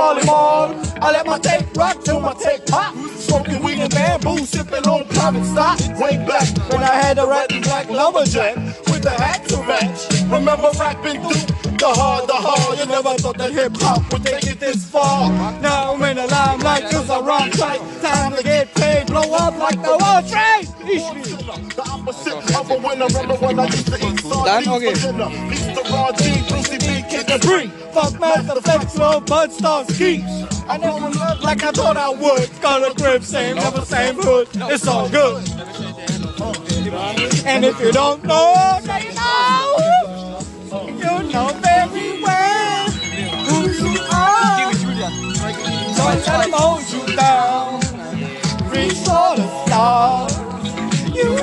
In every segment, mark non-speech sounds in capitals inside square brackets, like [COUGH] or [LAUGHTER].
Molly Mall. I let my tape rock till my tape pop. Smoking weed and bamboo, sipping on private stock. Way back when I had a red and black lumberjack with a hat to match. Remember rapping through the hard, the hard. You never thought that hip hop would take it this far. Now I'm in the limelight cause I rhyme tight. Time to get paid, blow up like the World Trade. The opposite of a winner. Remember when I used to eat sardines okay. for dinner? G, Brucey B, Bree. Fuck Master Flex, Lil Bud Star Ski. I never loved like I thought I would. Got a grip, same, never same hood. It's all good. And if you don't know, now you know. You know very well who you are. Don't let 'em hold you down. Reach for the stars. You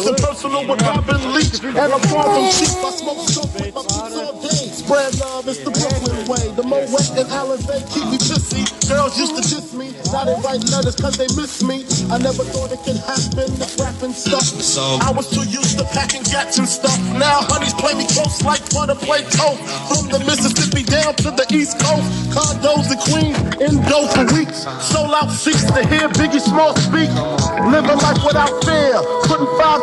close and personal with Robin Leach. And I'm far from cheap. I smoke dope with my beats all day. Spread love, it's the Brooklyn way. The Moet and Alizé keep me pissy. Girls used to diss me. Now they write letters cause they miss me. I never thought it could happen. This rapping stuff. I was too used to packing gats and stuff. Now honeys play me close like butter play toast. From the Mississippi down to the East Coast. Condos in Queens, in dough for weeks. Sold out seats to hear Biggie Small speak. Living life without fear. Putting five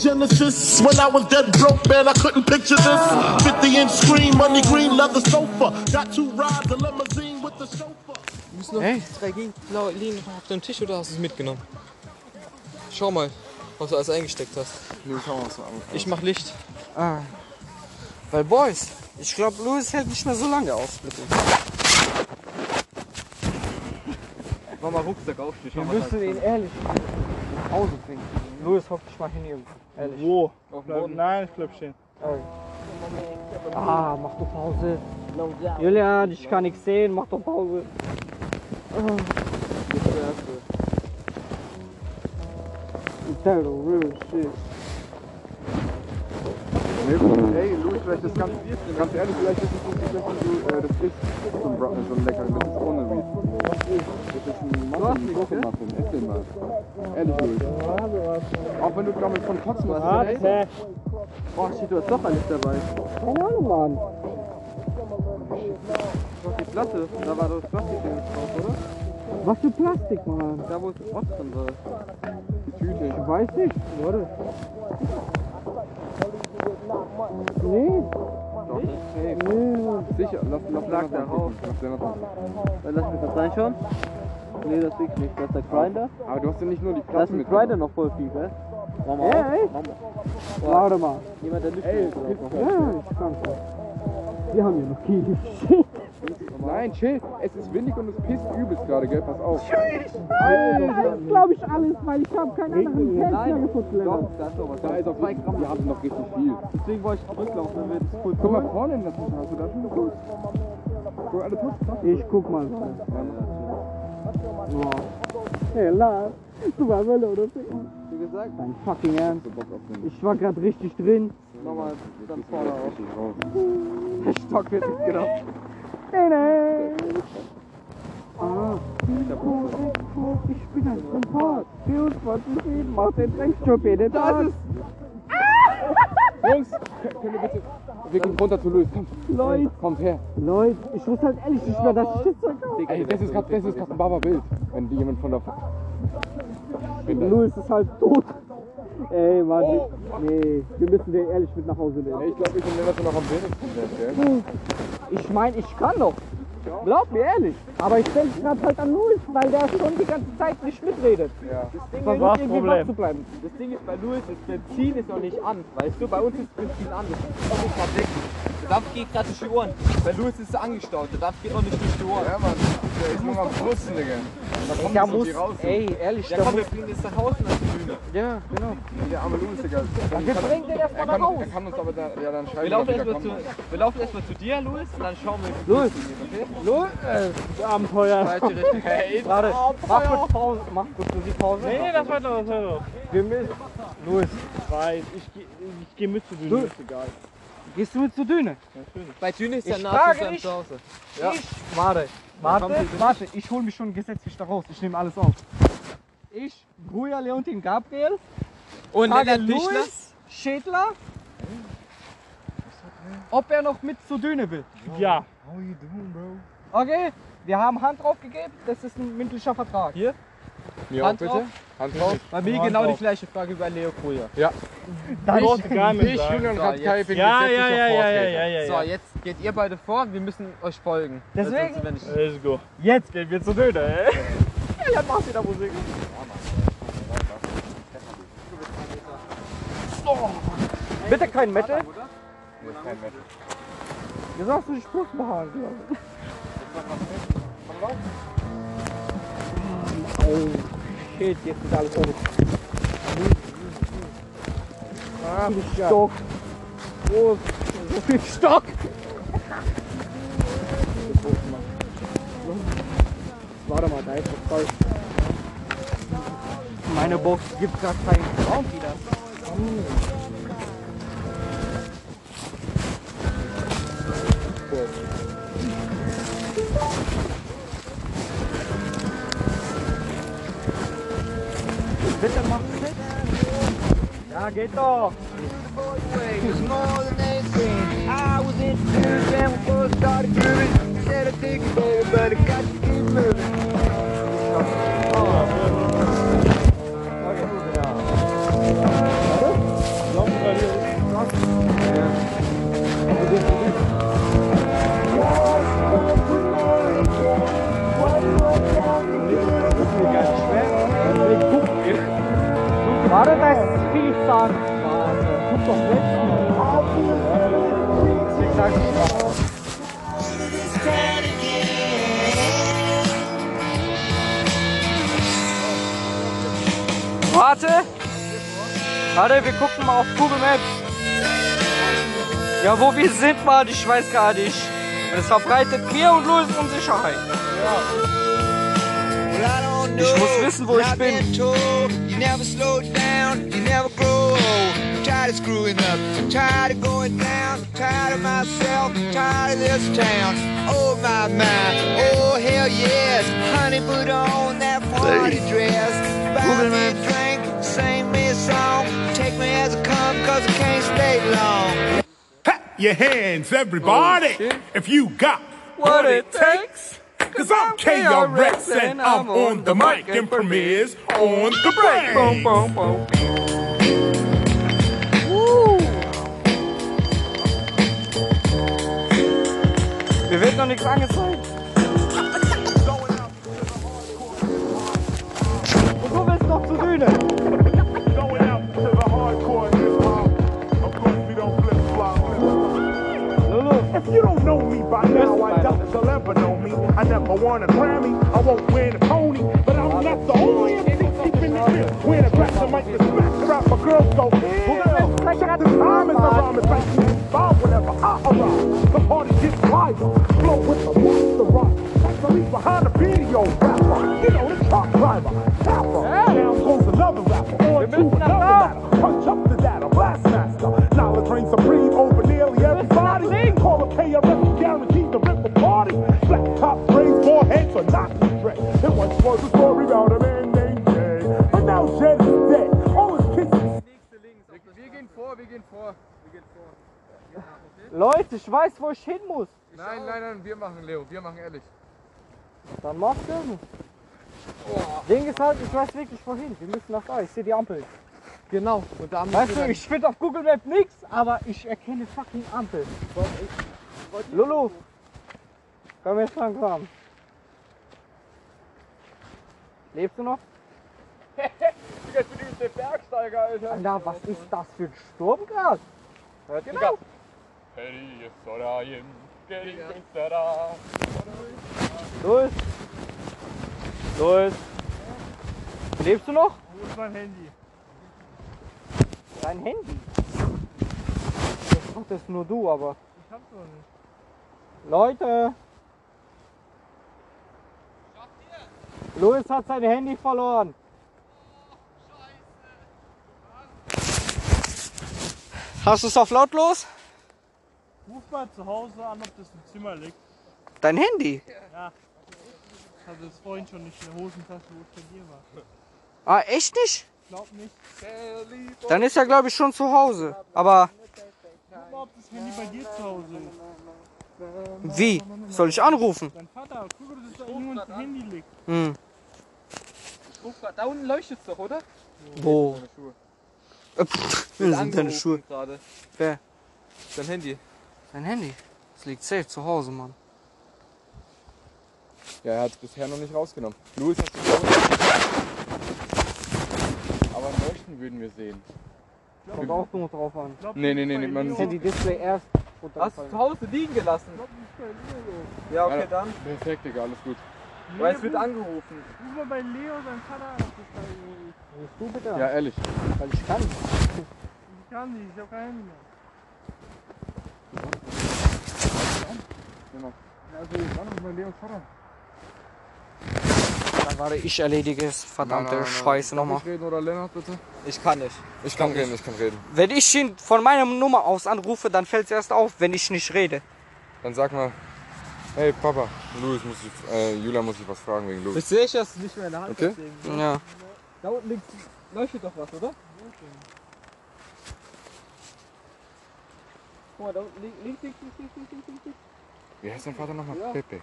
Genesis. When I was dead broke, man, I couldn't picture this. 50 inch screen, money green, leather sofa. Got two rides, a limousine with the chauffeur. Hey, zwei Gin- Blau- liegen noch auf dem Tisch oder hast du es mitgenommen? Schau mal, was du alles eingesteckt hast. Ich mach Licht. Ah. Weil Boys, ich glaube, Louis hält nicht mehr so lange aus mit uns. Mach mal Rucksack auf. Ich Wir müssen ihn ehrlich nach Hause bringen. Louis, hock dich mal hin irgendwo. Ehrlich. Wo? Auf dem Boden. Nein, ich bleib stehen. Ah, mach doch Pause. Julian, ich kann nichts sehen, mach doch Pause. Tell the real shit. Ey, Louis, vielleicht ist ganz, ganz ehrlich, vielleicht ist es nicht so schlecht, wenn du äh, das isst, so ein, so ein leckeren, das ist ohne Weed. Das ist ein Muffin, Muffin, Muffin, ess den mal. Ehrlich, Louis. Auch wenn du damit von kotzen musst. Warte. Boah, shit, du hast doch alles dabei. Keine Ahnung, Mann. Doch die Platte. Da war das Plastik drauf, oder? Was für Plastik, Mann? Da wo es Rot drin war. Die Tüte. Ich weiß nicht. Warte. Nee. Doch, safe. Nee. Sicher, lass, lass Lag Lennart mal darauf. gucken. Lass Lennart mal gucken. Dann lass mich das reinschauen. Nee, das liegt nicht. Das ist der Grinder. Aber du hast ja nicht nur die Da ist Platten ein mit. Grinder noch voll viel, gell? Mach mal Ja, auf. Mach mal. Warte mal. Jemand, der nicht Ey, ist? Ja, ich kann Wir haben hier noch. Shit. [LAUGHS] Nein, chill. Es ist windig und es pisst übelst gerade, gell? Pass auf. Das glaube ich alles, weil ich habe keinen anderen Test mehr gefunden. Doch, da ist noch was. Da ist auf zwei Gramm. Wir haben noch richtig viel. Deswegen wollte ich zurücklaufen, dann wird es voll Guck mal vorne in der Tasche. Hast du da schon geguckt? Guck, alle Taschen. Ich guck mal. Wow. Hey, Lars, du warst mal oder Wie gesagt, Dein fucking Ernst. Ich war gerade richtig drin. nochmal dann vorne raus. Der Stock wird nicht genau. Nee, nee. Ah, ich bin ein Sympath. 24 mach den Drecksjob jeden Tag. Jungs, können wir bitte. Wir gehen runter zu Louis. Komm. Leute. Kommt her. Leute, ich wusste halt ehrlich nicht mehr, dass ich das habe. Ey, das ist gerade ein Baba Bild. Wenn die jemand von der. Louis ist halt tot. Ey, Mann. Nee, wir müssen den ehrlich mit nach Hause nehmen. Ich glaube, ich bin immer so noch am wenigsten? Ich meine, ich kann noch. Glaub mir ehrlich. Aber ich denke gerade halt an Louis, weil der schon die ganze Zeit nicht mitredet. Ja. Das Ding, ist, das irgendwie Problem? wach zu bleiben. das Ding ist bei Louis, das Benzin ist noch nicht an. Weißt du, bei uns ist Benzin an. Das ist noch nicht weg. Dampf geht gerade durch die Ohren. Weil Louis ist angestaut. Der Dampf geht noch nicht durch die Ohren. Ja, Mann. Der ist nur am Putzen, Digga. Da kommt Ja, so muss, raus. ey, ehrlich, Ja da komm, wir bringen jetzt nach Hause nach der Bühne. ja, genau. Der arme Louis, Digga. Wir bringen den erstmal Er nach kann, Hause. er kann uns aber da, ja, dann schreiben, Wir laufen er erstmal zu, wir laufen erstmal zu dir, Louis, und dann schauen wir. Louis, Okay? Louis, äh, Abenteuer. Falsche Richtung. [LAUGHS] Hey, Warte, mach kurz Pause, mach kurz Musikpause. Nee, nee, das war doch, das war doch. Wir müssen, Louis, Ich weiß, ich, geh- ich gehe mit zu dir, ist egal. gehst du mit zur Düne? Bei Düne ist der Ich frage zu dich. Zuhause. Ich, warte, warte, warte, ich hole mich schon gesetzlich da raus. Ich nehme alles auf. Ich, Bruja Leontin Gabriel, Und Pichler. Louis Schädler, ob er noch mit zur Düne will. Ja. Okay, wir haben Hand drauf gegeben, das ist ein mündlicher Vertrag. Hier? Mir auch Hand bitte. drauf. Hand drauf. Bei mir Hand genau die drauf. gleiche Frage wie bei Leo Kruja. Dann Dort egal mit Ich. Julian So, Rapkai, bin Ja, ja, ja, ja, ja, ja, ja, So, ja. jetzt geht ihr beide vor, wir müssen euch folgen. Deswegen- sonst nicht- Let's go. Jetzt gehen wir zu Döner, ey. ja, [LAUGHS] mach wieder Musik. Bitte kein Metal. Du sagst du die Spruch machen, glaube ich. Oh, shit, jetzt ist alles oben. Ah, Stock. Oh, so viel Stock. Warte mal, da ist was falsch. Meine Box gibt gar keinen Raum wieder. Ah, I get off. Was we started grooving. Said I baby, but I got to keep moving. Warte! Warte, wir gucken mal auf Google Maps. Ja, wo wir sind, Mann, ich weiß gar nicht. Das verbreitet mir und Louis Unsicherheit. Ich muss wissen, wo ich bin. You never slow down, you never grow old. I'm tired of screwing up, I'm tired of going down, I'm tired of myself, I'm tired of this town. Oh my my, oh hell yes, honey put on that party dress. Buy me a drink, sing me a song, take me as I come cause I can't stay long. Clap your hands, everybody, oh, if you got What it takes. Cause I'm KRX and I'm on the mic and premieres on the brain. Boom, boom, boom. Mir wird noch nichts angezeigt. Und du willst noch zur Bühne. Going the hardcore hip hop. Of course, we don't flip flop. Lulu, If you don't know me by now, I doubt you'll ever know me. I never won a Grammy, I won't win a Tony, but I'm not the only MC keeping it real. When a the mic is smack, trap, my girls go. Check the time as I rhyme, like you involved terrorize. The party gets wild. Flow with the monster rock. That's the lead behind the video rapper. You know, the truck driver. Tapper. Yeah. Down goes another rapper. On to another ladder. Punch up the data. Blastmaster. Knowledge reigns supreme over nearly everybody. Call a KRS guaranteed to rip the party. Flat top braids, more heads are not to dress. It once was a story about a man named Jay. But now Jay is dead. All his kids. Weekend 4, Weekend 4. Weekend 4. Leute, ich weiß, wo ich hin muss. Nein, nein, nein, wir machen Leo, wir machen ehrlich. Dann mach das. Ding ist halt, ich weiß wirklich wohin. Wir müssen nach da. Ich sehe die Ampel. Genau. Und da Weißt du, ich finde auf Google Maps nichts, aber ich erkenne fucking Ampel. Lulu, komm jetzt langsam. Lebst du noch? [LAUGHS] Bin ich mit dem Bergsteiger, Alter. Alter, was ist das für ein Sturm gerade? Hört Genau. Louis? Louis? Lebst du noch? Wo ist mein Handy? Dein Handy? Das macht das nur du, aber. Ich hab's doch nicht. Leute! Louis hat sein Handy verloren. Hast du es auf lautlos? Ruf mal zu Hause an, ob das im Zimmer liegt. Dein Handy? Ja. Ich hatte es vorhin schon nicht in der Hosentasche, wo es bei dir war. Ah, echt nicht? Glaub nicht. Dann ist er, glaube ich, schon zu Hause. Aber Guck mal, ob das Handy bei dir zu Hause ist. wie? Soll ich anrufen? Dein Vater, guck, ob das da irgendwo ein Handy liegt. Hm. Da unten leuchtet es doch, oder? Wo? Äh, pff, das sind deine Schuhe. gerade. Wer? Dein Handy. Dein Handy? Das liegt safe zu Hause, Mann. Ja, er hat es bisher noch nicht rausgenommen. Louis du rausgenommen. Aber ein Leuchten würden wir sehen. Kommt auch nur drauf an. Glaub, Nee, nee, das nee, nee, man sieht- Handy-Display erst Hast du zu Hause liegen gelassen? Glaub, das ist bei Leo. Ja, okay, dann. Perfekt, Digga, alles gut. Nee, Weil es wird ruf- angerufen. Ruf mal bei Leo, sein Vater an, du bitte? Ja, ehrlich. Weil ich kann. Ich kann nicht, ich hab kein Handy mehr. Also, Leos Vater. Dann warte, ich erledige es. Verdammte Nein, nein, nein, Scheiße nochmal. ich reden oder Lennart, bitte? Ich kann nicht. Ich kann reden, ich kann reden. Wenn ich ihn von meiner Nummer aus anrufe, dann fällt es erst auf, wenn ich nicht rede. Dann sag mal, hey Papa, Louis muss ich, äh, Julia muss ich was fragen wegen Louis. Ich sehe ich das nicht mehr in der Hand. Okay. deswegen. Ja. Da unten links leuchtet doch was, oder? Guck mal, da unten links, links, links, links, links, links, links. Wie heißt dein Vater nochmal? Pepe.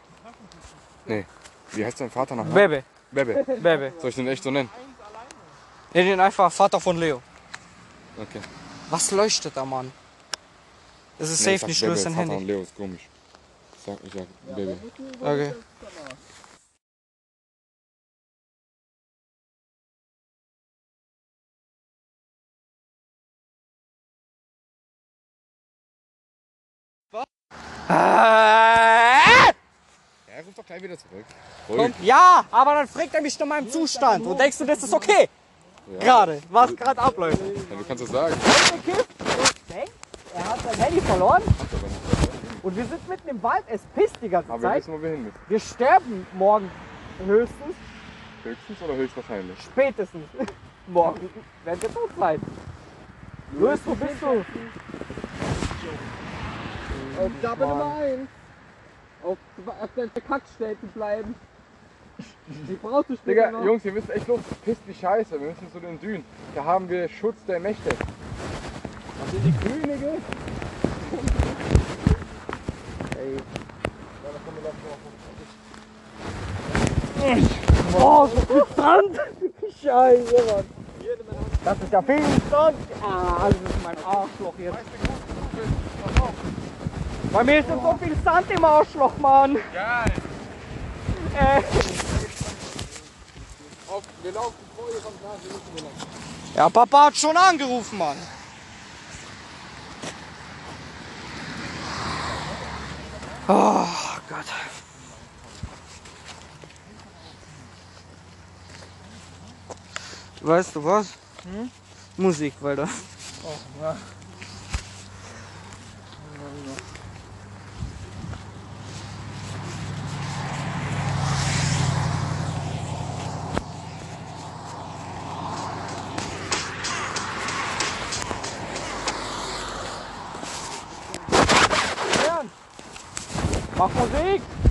Nee. Wie heißt dein Vater nochmal? Bebe, Bebe. Bebe. Soll ich den echt so nennen? Nenn ihn einfach Vater von Leo. Okay. Was leuchtet da, Mann? Das ist Nee, safe nicht Bebe, sein Vater Handy. und Leo ist komisch. Ich sag, ich sag Bebe. Okay. Äh, Er ruft doch gleich wieder zurück. Komm. Ja, aber dann fragt er mich nach meinem Zustand. Und denkst du, das ist okay? Gerade, was gerade abläuft. Ja, du kannst es sagen. Er hat sein Handy verloren. Und wir sind mitten im Wald, es pisst die ganze Aber wir Zeit. wissen, wo wir hin müssen. Wir sterben morgen höchstens, Höchstens oder höchstwahrscheinlich? spätestens. [LAUGHS] morgen werden wir tot sein. Louis, wo bist du? Auf Double Nummer 1. Auf, auf der Kackstelle zu bleiben. Die brauchst du später Digga, noch. Jungs, wir müssen echt los. Es pisst wie Scheiße. Wir müssen zu den Dünen. Da haben wir Schutz der Mächte. Das sind die Könige. Oh, so viel Sand! Scheiße, Mann. Das ist ja viel Sand. Ah, das ist mein Arschloch jetzt. Bei mir ist so viel Sand im Arschloch, Mann. Geil. Äh. Auf, wir laufen vor ihr kommt nach. Wir müssen wir. Ja, Papa hat schon angerufen, Mann. Oh Gott. Weißt du was? Musik, weiter. Ernst? Mach Musik!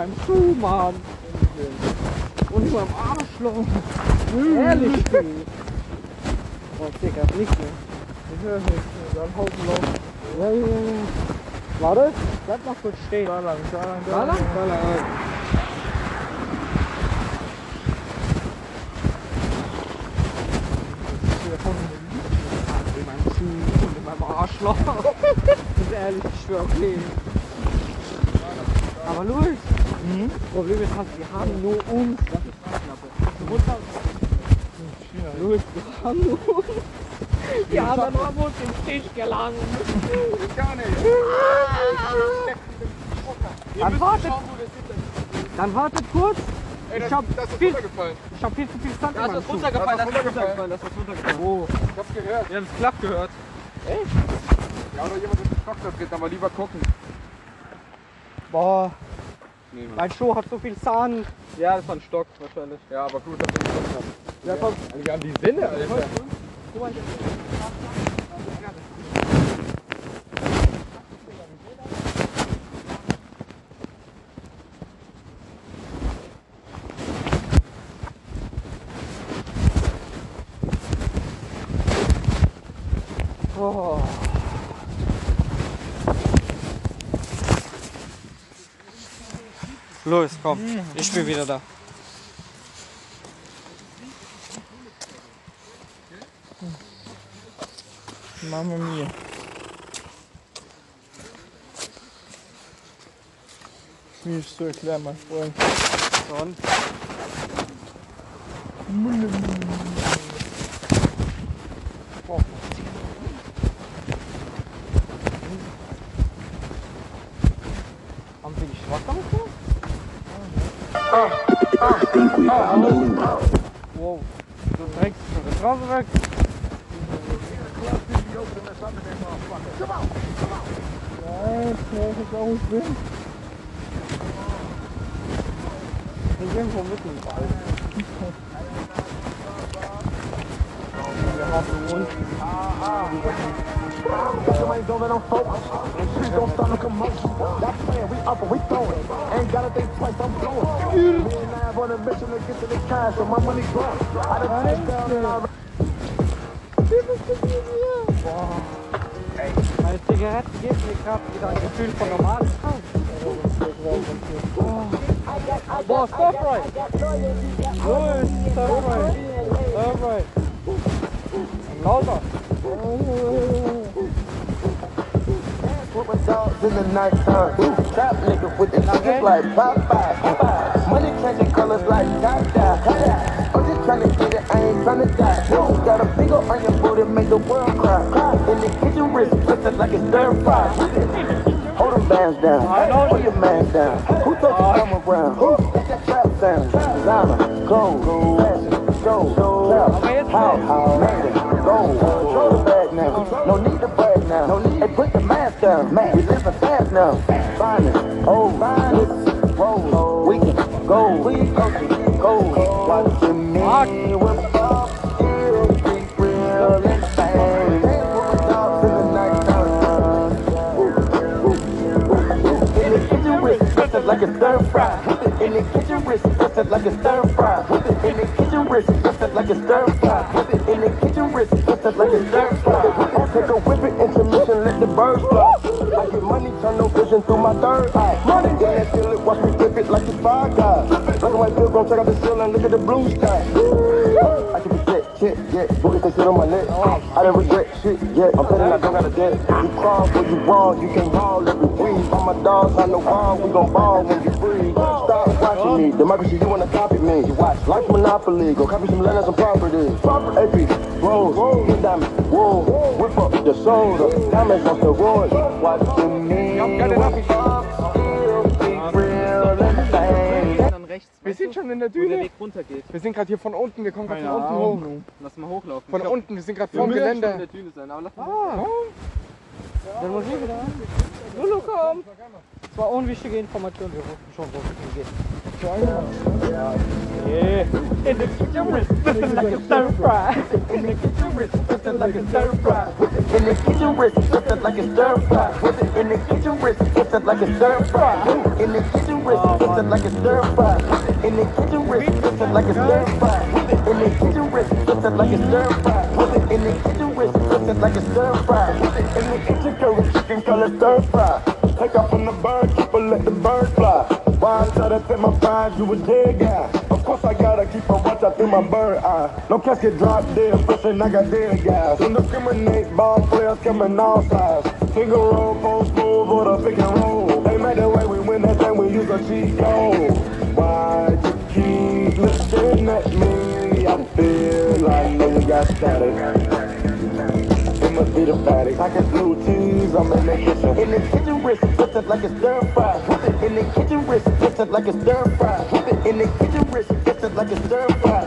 Meinem Schuh, Mann. Und in meinem Arschloch. Ehrlich, du. Oh, Digga, nicht mehr. Ich höre nichts. Dann Haufen laufen. Ja, ja, ja. Warte, bleib mal kurz stehen. Da lang, da lang, da Da lang? lang. Da lang. In meinem Schuh und in meinem Arschloch. Das [LAUGHS] ist ehrlich, ich schwör, okay. Aber Louis, das Problem ist, wir haben nur uns. Das ist Straßenklappe. Runter. Louis, wir haben nur uns. Ja, dann haben wir uns den Tisch gelangt. Gar nicht. Dann wartet, dann wartet kurz. Ey, Ich das, hab das ist viel- runtergefallen. Ich hab viel zu viel Sand meinem Schuh. runtergefallen, das ist runtergefallen, das ist runtergefallen. Oh. Ich hab's gehört. Wir haben es klapp gehört. Ja, oder jemand ist Stock drin, aber lieber gucken. Boah, Nee, mein Schuh hat so viel Sand. Ja, das war ein Stock wahrscheinlich. Ja, aber gut, dass wir nicht gucken haben. Ja, komm. Wir haben die Sinne, Alter. Oh. Los, komm. Ich bin wieder da. Mama mia. Schwierig zu erklären, mein Freund. Und? Haben wir nicht Wasser bekommen? Wow, du trägst schon die Straße weg. Ja, schnell ist auch nicht drin. Meine Zigaretten geben mir gerade wieder ein Gefühl von Normalkeit. Oh. Boah, Stir Fry! Louis, Stir Fry! Stir Fry! Lauter! With my dogs in the night time. Trap nigga with the niggas like Popeye. Got a big ol' on your booty, make the world cry. In the kitchen, wrist twisted like it's stir fry. Hold them bands down, hold your man down. Who thought you come around? Who? That's that trap sound. Designer, gold, fashion, show, trap, house, man, gold. Control the bag now, no need to brag now. No need. Hey, put the mask down, man. We living fast now. Finest, oh, finest, roll. We can go, we go, go. Watching me like a stir fry. In the kitchen, wrist like a stir fry. In the kitchen, wrist like a stir fry. In the kitchen, wrist like a stir fry. Take a whip it, intermission, let the birds fly. I get money, turn no vision through my third eye. Money, in that feel it, watch me flip it like it's five guys. Black and white check out the ceiling, look at the blue sky. I can shit, yeah. Booty can sit on my neck. I didn't regret shit, yeah. I'm betting I don't got a debt. You crawl where you wrong, you can haul every breathe. All my dogs on the wall, we gon' ball when you breathe. Stop watching me, democracy, you wanna copy me. You watch Life Monopoly, go copy some land and some property. Property, AP, rolls, hit diamonds, whoa. Whip up the soda, diamonds on the road. Watching me, with Bob, still be real. Dann rechts. Wir sind du, schon in der wo der Düne. Weg runter geht. Wir sind gerade hier von unten, wir kommen gerade von unten hoch. Lass mal hochlaufen. Von glaub, unten, wir sind gerade wir vom müssen schon in Geländer. der Düne sein, aber lass mal Ah, Dann muss ich wieder. Lulu, komm! Das war unwichtige Information, wir wussten schon, wo es hingeht. Yeah. In the kitchen with looking like a stir fry. In the kitchen with looking like a stir fry. In the kitchen wrist, something like a stir fry. In the kitchen wrist, something like a stir fry. In the kitchen wrist, something like a stir fry. In the kitchen wrist, something like a stir fry. In the kitchen wrist, something like a stir fry. In the kitchen wrist, like a stir fry. In the kitchen curry, chicken color stir fry. Take off from the bird, keep her let the bird fly. Why I to take my pride, you a dead guy. Of course I gotta keep a watch out through my bird eye. No casket dropped dead, fresh and I got dead guys. Don't discriminate, ball players coming all sides. Finger roll, post move, or the pick and roll. They made the way we win that thing, we use a cheat code. Why you keep looking at me? I feel like you got static. It must be the fatty. I can blue cheese, I'm in the kitchen. In the kitchen wrist, twist it like a stir fry. In the kitchen wrist, twist it like a stir fry. In the kitchen wrist, twist it like a stir fry.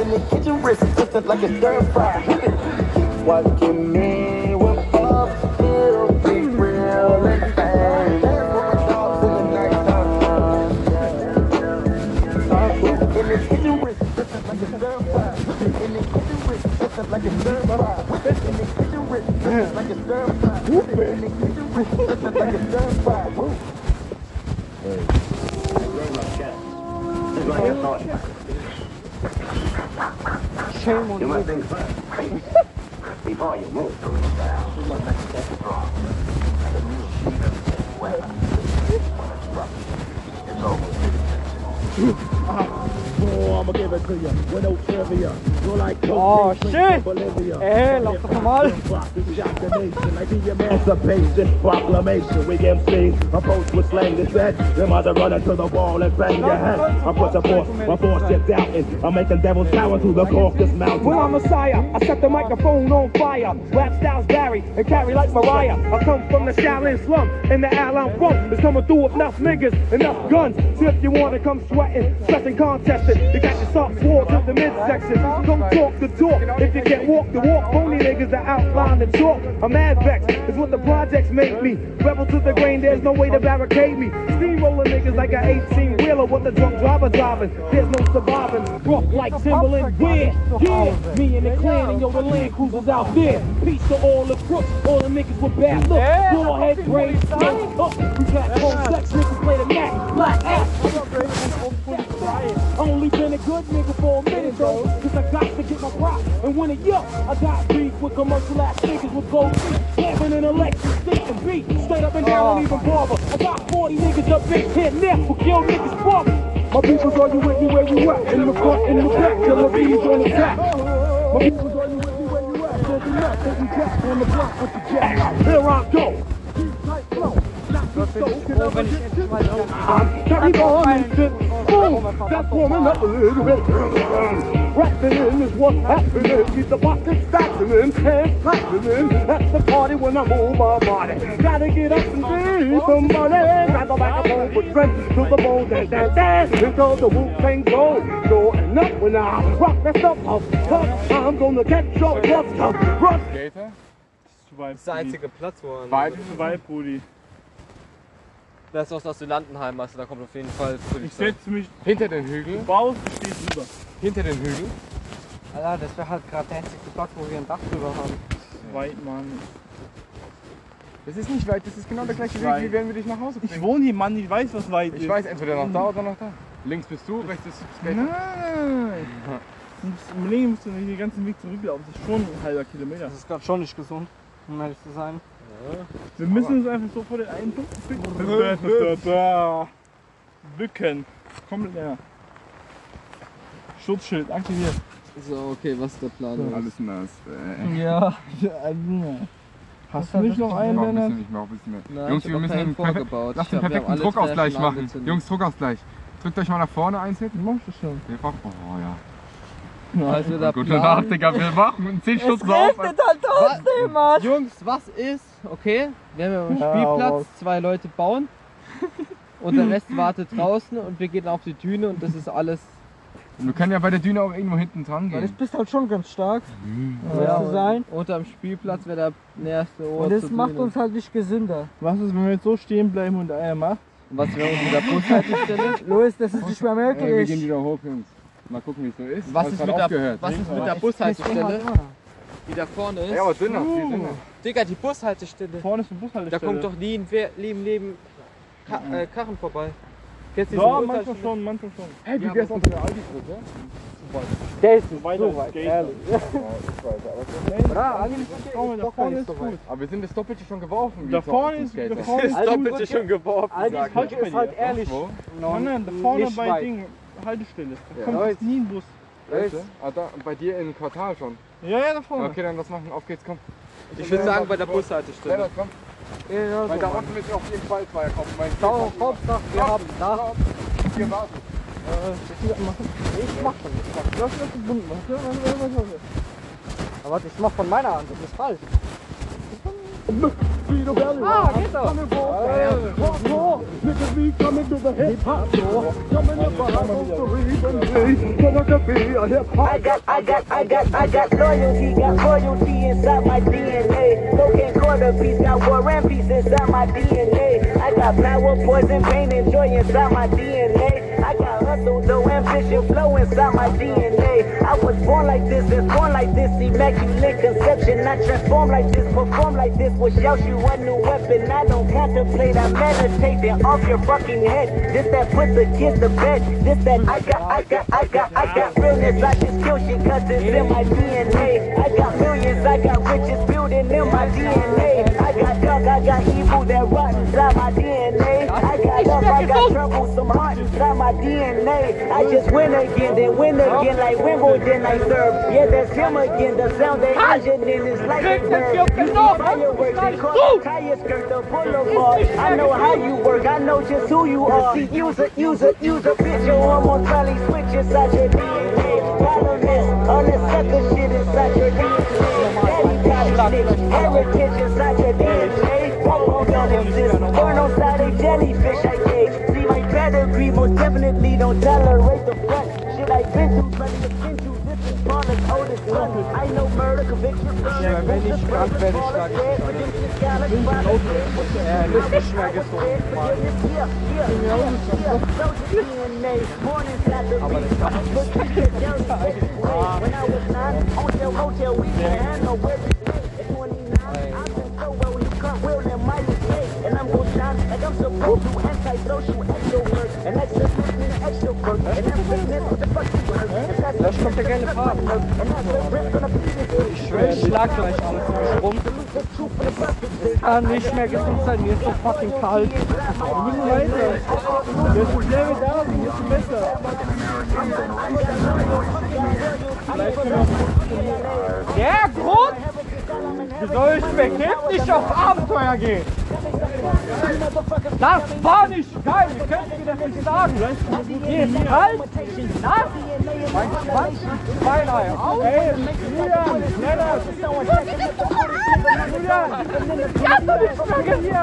In the kitchen wrist, twist it like a stir fry. Watching me with up, still be real and bang. With dogs in the kitchen wrist, it like a stir fry. In the kitchen wrist, twist it like a stir fry. In the kitchen wrist, twist it like a stir fry. In the kitchen wrist, twist it like a stir fry. Shame on You you. must think first. Before you move. Oh, I'ma give it to you with no trivia. You're like Oh, shit. from Bolivia. Ey, lass doch mal. Emancipation, like the emancipation proclamation. We MCs approach with slang to set. Them other running to the wall and bang your head. I put the force, my force you're doubting. I'm making devils cower to the Caucasus Mountain. Well, I'm Messiah. I set the microphone on fire. Rap styles vary and carry like Mariah. I come from the Shaolin slum and the Allen funk is coming through with enough niggas, enough guns. So if you wanna come sweating, stressing, contesting, you got your soft swords in the midsection. Come talk the talk. If you can't walk the walk, phony niggas that outline the talk. I'm mad vexed. Is what the projects make me. Rebel to the grain, there's no way to barricade me. Steamroller niggas like an 18 wheeler with the drunk driver driving. There's no surviving. Rock like Timberland, weird. Yeah, me and the clan and yo, the land cruisers out there. Peace to all the crooks, all the niggas with bad looks. Forehead braids, smoke up. We got home sex niggas play the Mac, black ass. Only been a good nigga for a minute though, cause I got to get my prop. And when it yup, I got beef with commercial ass niggas with gold feet. Slapping an electric stick and beat, straight up and down, oh. don't even bother. I got 40 niggas up in here now who kill niggas for me. My people's on you with me where you at, in the front, in the back, till the bees on the back. My people's on you with me where you at, till the nuts, till you jack on the block with the jack. Here I go. On and up a little bit. Keep the. At the party when I move my body. Gotta get up and see somebody. Got the microphone with strength to the bone. Dance, dance, dance until the Wu-Tang goes. Go and up when I rock that stuff I'm gonna catch your bluff, tough. Das ist der einzige Platz, wo. Zwei, Brudi. Das ist aus Landenheim, also da kommt auf jeden Fall Ich Polizei. setze mich Hinter den Hügel? raus, du stehst drüber. Hinter den Hügel? Alter, das wäre halt gerade der einzige Platz, wo wir ein Dach drüber haben. Weit, Mann. Das ist nicht weit, das ist genau der gleiche Weg, Weit. wie wenn wir dich nach Hause Ich bringen. wohne hier, Mann, ich weiß, was weit ist. Ich weiß, entweder nach da oder nach da. Links bist du, rechts ist Skater. Nein! Im Leben musst du nicht den ganzen Weg zurücklaufen. Das ist schon ein halber Kilometer. Das ist gerade schon nicht gesund, um ehrlich zu sein. Wir müssen uns einfach so vor den einen Punkt bücken. Komplett näher. Schutzschild aktiviert. So, okay, was ist der Plan? Alles nass. Ja. Hast du nicht noch einen, Lennart? bisschen, ich mach ein bisschen mehr. Nein, Jungs, wir müssen einen vorgebaut. Lass Ich den perfekten Druckausgleich machen. Jungs, Druckausgleich. Drückt euch mal nach vorne eins hin. Du machst das schon. Oh ja. Also der Gute Plan. Nacht, Digga, wir machen 10 Stunden auf. halt trotzdem, Mann! Jungs, was ist? Okay, wir haben ja einen Ja, Spielplatz, zwei Leute bauen. und der Rest wartet draußen und wir gehen auf die Düne und das ist alles. Wir können ja bei der Düne auch irgendwo hinten dran Weil gehen. das bist halt schon ganz stark. Um Ja, ja, zu sein. Unterm Spielplatz wäre der nächste Ort. Und das zur macht Düne. uns halt nicht gesünder. Was ist, wenn wir jetzt so stehen bleiben und einer macht? Und was wäre unsere Bushaltestelle? Louis, das ist nicht mehr Äh, wir gehen wieder hoch, Jungs. Mal gucken, wie es so ist. Was ist mit der, was ist mit der Bushaltestelle? Die da vorne ist. Ja, aber dünner, dünner. Digga, die Bushaltestelle. Vorne ist eine Da Bushaltestelle. kommt doch nie ein Leben, Leben Ka äh, Karren vorbei. Kennst du Ja, manchmal schon, manchmal schon. Hey, wie wär's unter der Aldi-Brücke? Der ist so weit, so weit ehrlich. Ja, [LAUGHS] ich weiß, aber Ja, eigentlich mal, da vorne ist gut. Aber wir sind das Doppelte schon geworfen. Da vorne ist, da vorne ist Das Doppelte schon geworfen. Aldi, halt ist halt ehrlich. Wo? Nein, nein, da vorne bei. Ding, Haltestelle. Da Ja. kommt fast nie ein Bus. Ah, da, bei dir im Quartal schon. Ja, ja, da vorne. Okay, dann lass machen. Auf geht's, komm. Ich würde sagen bei der Bushaltestelle. Lennart, komm. Ja, Weil da unten wird auf jeden Fall Zweier kommen. Mein Schau, Hauptsache, wir haben da. Hier warten. Ich mach schon. Ich mach. Du hast das gebunden. Aber warte, ich mach von meiner Hand, das ist falsch. Ah, geht doch. I got, I got, I got, I got loyalty, got royalty inside my DNA. Cocaine quarter piece, got war and peace inside my DNA. I got power, poison, pain, and joy inside my DNA. I got hustle, though, ambition, flow inside my DNA. I was born like this, and born like this, immaculate conception. I transform like this, perform like this, will shout you a new weapon. I don't contemplate, I meditate, then off your fucking head. This that put the bed. This that I got, I got, I got, I got realness. I just kill shit cause it's in my DNA. I got millions, I got riches building in my DNA. I got dark, I got evil that rot inside my DNA. I got love, I got trouble, some heart inside my DNA. I just win again, then win again like Wimbledon I serve. Yeah, that's him again. The sound engine in is like a. You see fireworks, they call it tire skirt, the boulevard. I know how you work, I know just who you are. See, use a, use a, use a picture on my trolley, switch inside your DNA. This, all this sucker shit inside your DNA. Daddy got it, shit, heritage inside your DNA. Pop don't exist, burn on side a jellyfish I gave. See my pedigree, most definitely don't tolerate the front. Shit I've been through, plenty of been through. This is Barnard's oldest son. I know murder, conviction, Ja, wenn ich werde, schlage ich dich Ja, das ist schwer gezogen. Aber das kann When I was nine, hotel, hotel, we had nowhere to Faden. Ich ich schlag gleich alles rum. Es kann nicht mehr gesund sein, mir ist so fucking kalt. Wir müssen weiter. Das Problem da, du musst besser. Der Grund, wieso ich verkehrt nicht auf Abenteuer gehe. Das war nicht geil, ihr könnt mir das nicht sagen. Mein Schwanz ist beinahe aus. Ey, Julian, Lennart. Julian, ich hab doch nicht vergessen.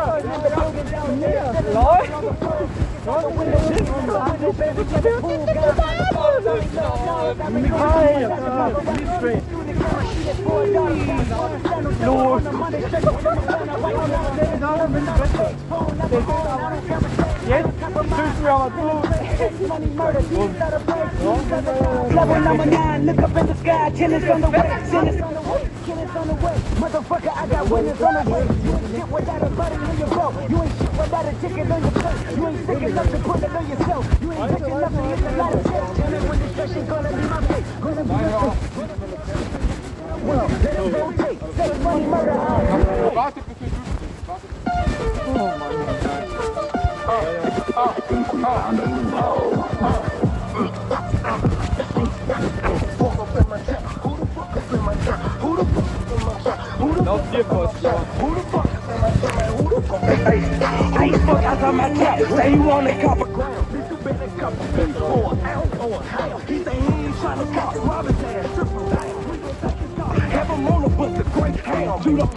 Läuft. Level number nine, look up in the sky, tennis on the way, tennis on the way, tennis on the way. Motherfucker, I got winners on the way. You ain't shit without a buddy in your belt. You ain't shit without a ticket on your plate. You ain't sick enough to put it on yourself. You ain't sick enough to hit the light of chest. Tell me when the stretching gonna be my fate. Gonna be my fate. Well, let it rotate. Say money, murder, eyes. Warte, bis wir drüben sind. Warte. I ain't fuck out of my trap. I used to fuck outside my trap. Say you want a cup ground. Bitch, you better cup three, four, ounce or higher. He say he ain't trying cop. Rob ass, strip down. We gon' take his dog. Have him on a bus of great ham. Shoot up.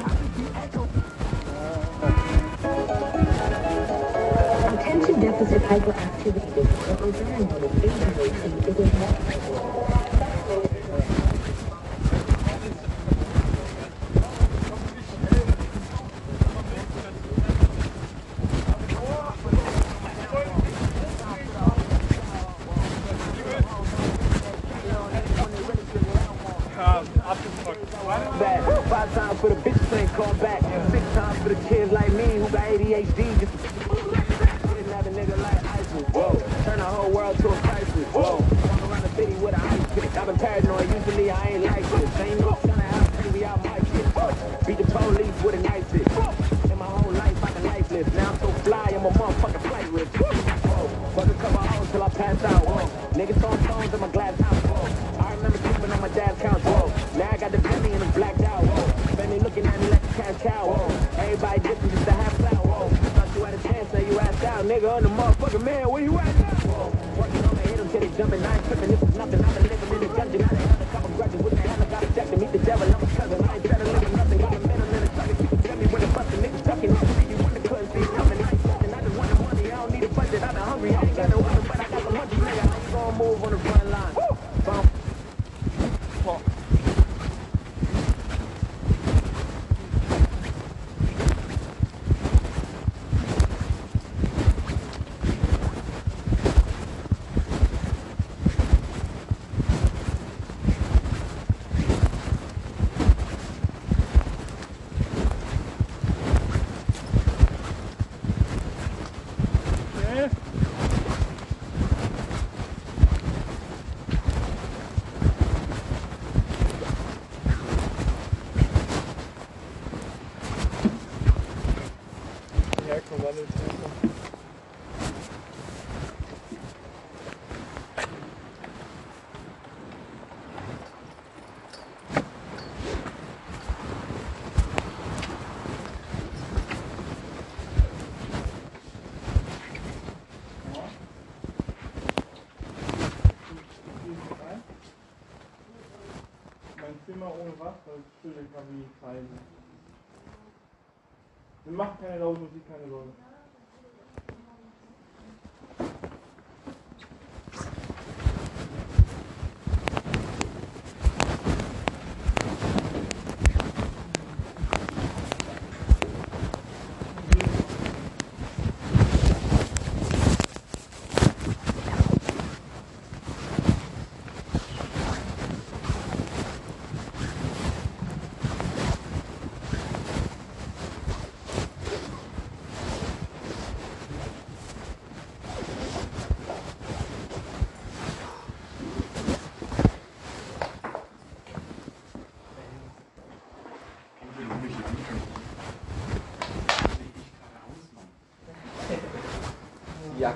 Attention deficit hyperactivity disorder or Baron motivation is a for the bitches ain't call back. Six times for the kids like me who got ADHD. Just another nigga like ISIS. Whoa. Turn the whole world to a crisis. Whoa. Walk around the city with an ice pick. I've been paranoid. Usually I ain't like Nigga on the motherfucking man, where you at now? Working on the 'em till they jumping. Ain't tripping, Stille Kamin, keine. Wir machen keine laute Musik, keine Sorge.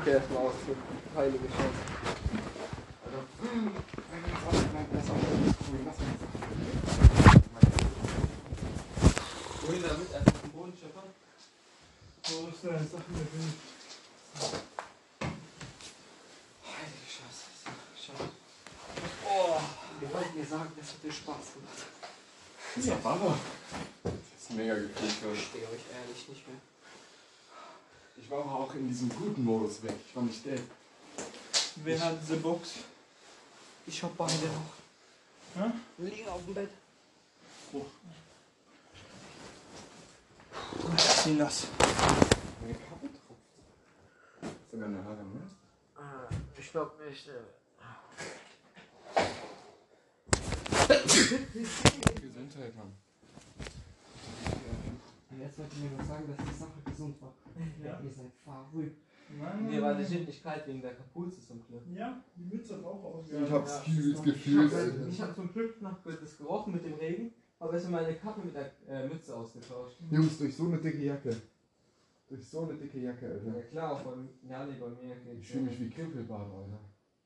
Jacke erstmal ausziehen. Heilige Scheiße. Wohin damit? Einfach auf den Boden schippern? Wo ist deine Sachen mit hin? Heilige Scheiße. Scheiße. Oh, wir wollten dir sagen, das hat dir Spaß gemacht. Ja, Baba. Das ist mega gefühlt. Ich verstehe euch ehrlich nicht mehr. Ich war auch in diesem guten Modus weg. Ich war nicht dead. Wer hat diese Box? Ich hab beide noch. Hä? Liegen auf dem Bett. Oh. Zieh nass. Sogar eine Haare, ne? Ich glaub nicht. Gesundheit, Mann. Jetzt wollt ihr mir noch sagen, dass die Sache gesund war. Ja. Ihr seid verrückt. Nein, Mir war bestimmt nicht kalt wegen der Kapuze zum Glück. Ja, die Mütze hat auch aus. Ich hab's Ja. übelst Ich gefühlt, ich hab zum Glück noch das gerochen mit dem Regen, aber ich habe meine Kappe mit der äh, Mütze ausgetauscht. Jungs, durch so eine dicke Jacke. Durch so eine dicke Jacke, Ja Alter. klar, auch bei, ja, nee, bei mir geht's. Ich fühle mich wie Krempelbart, Alter.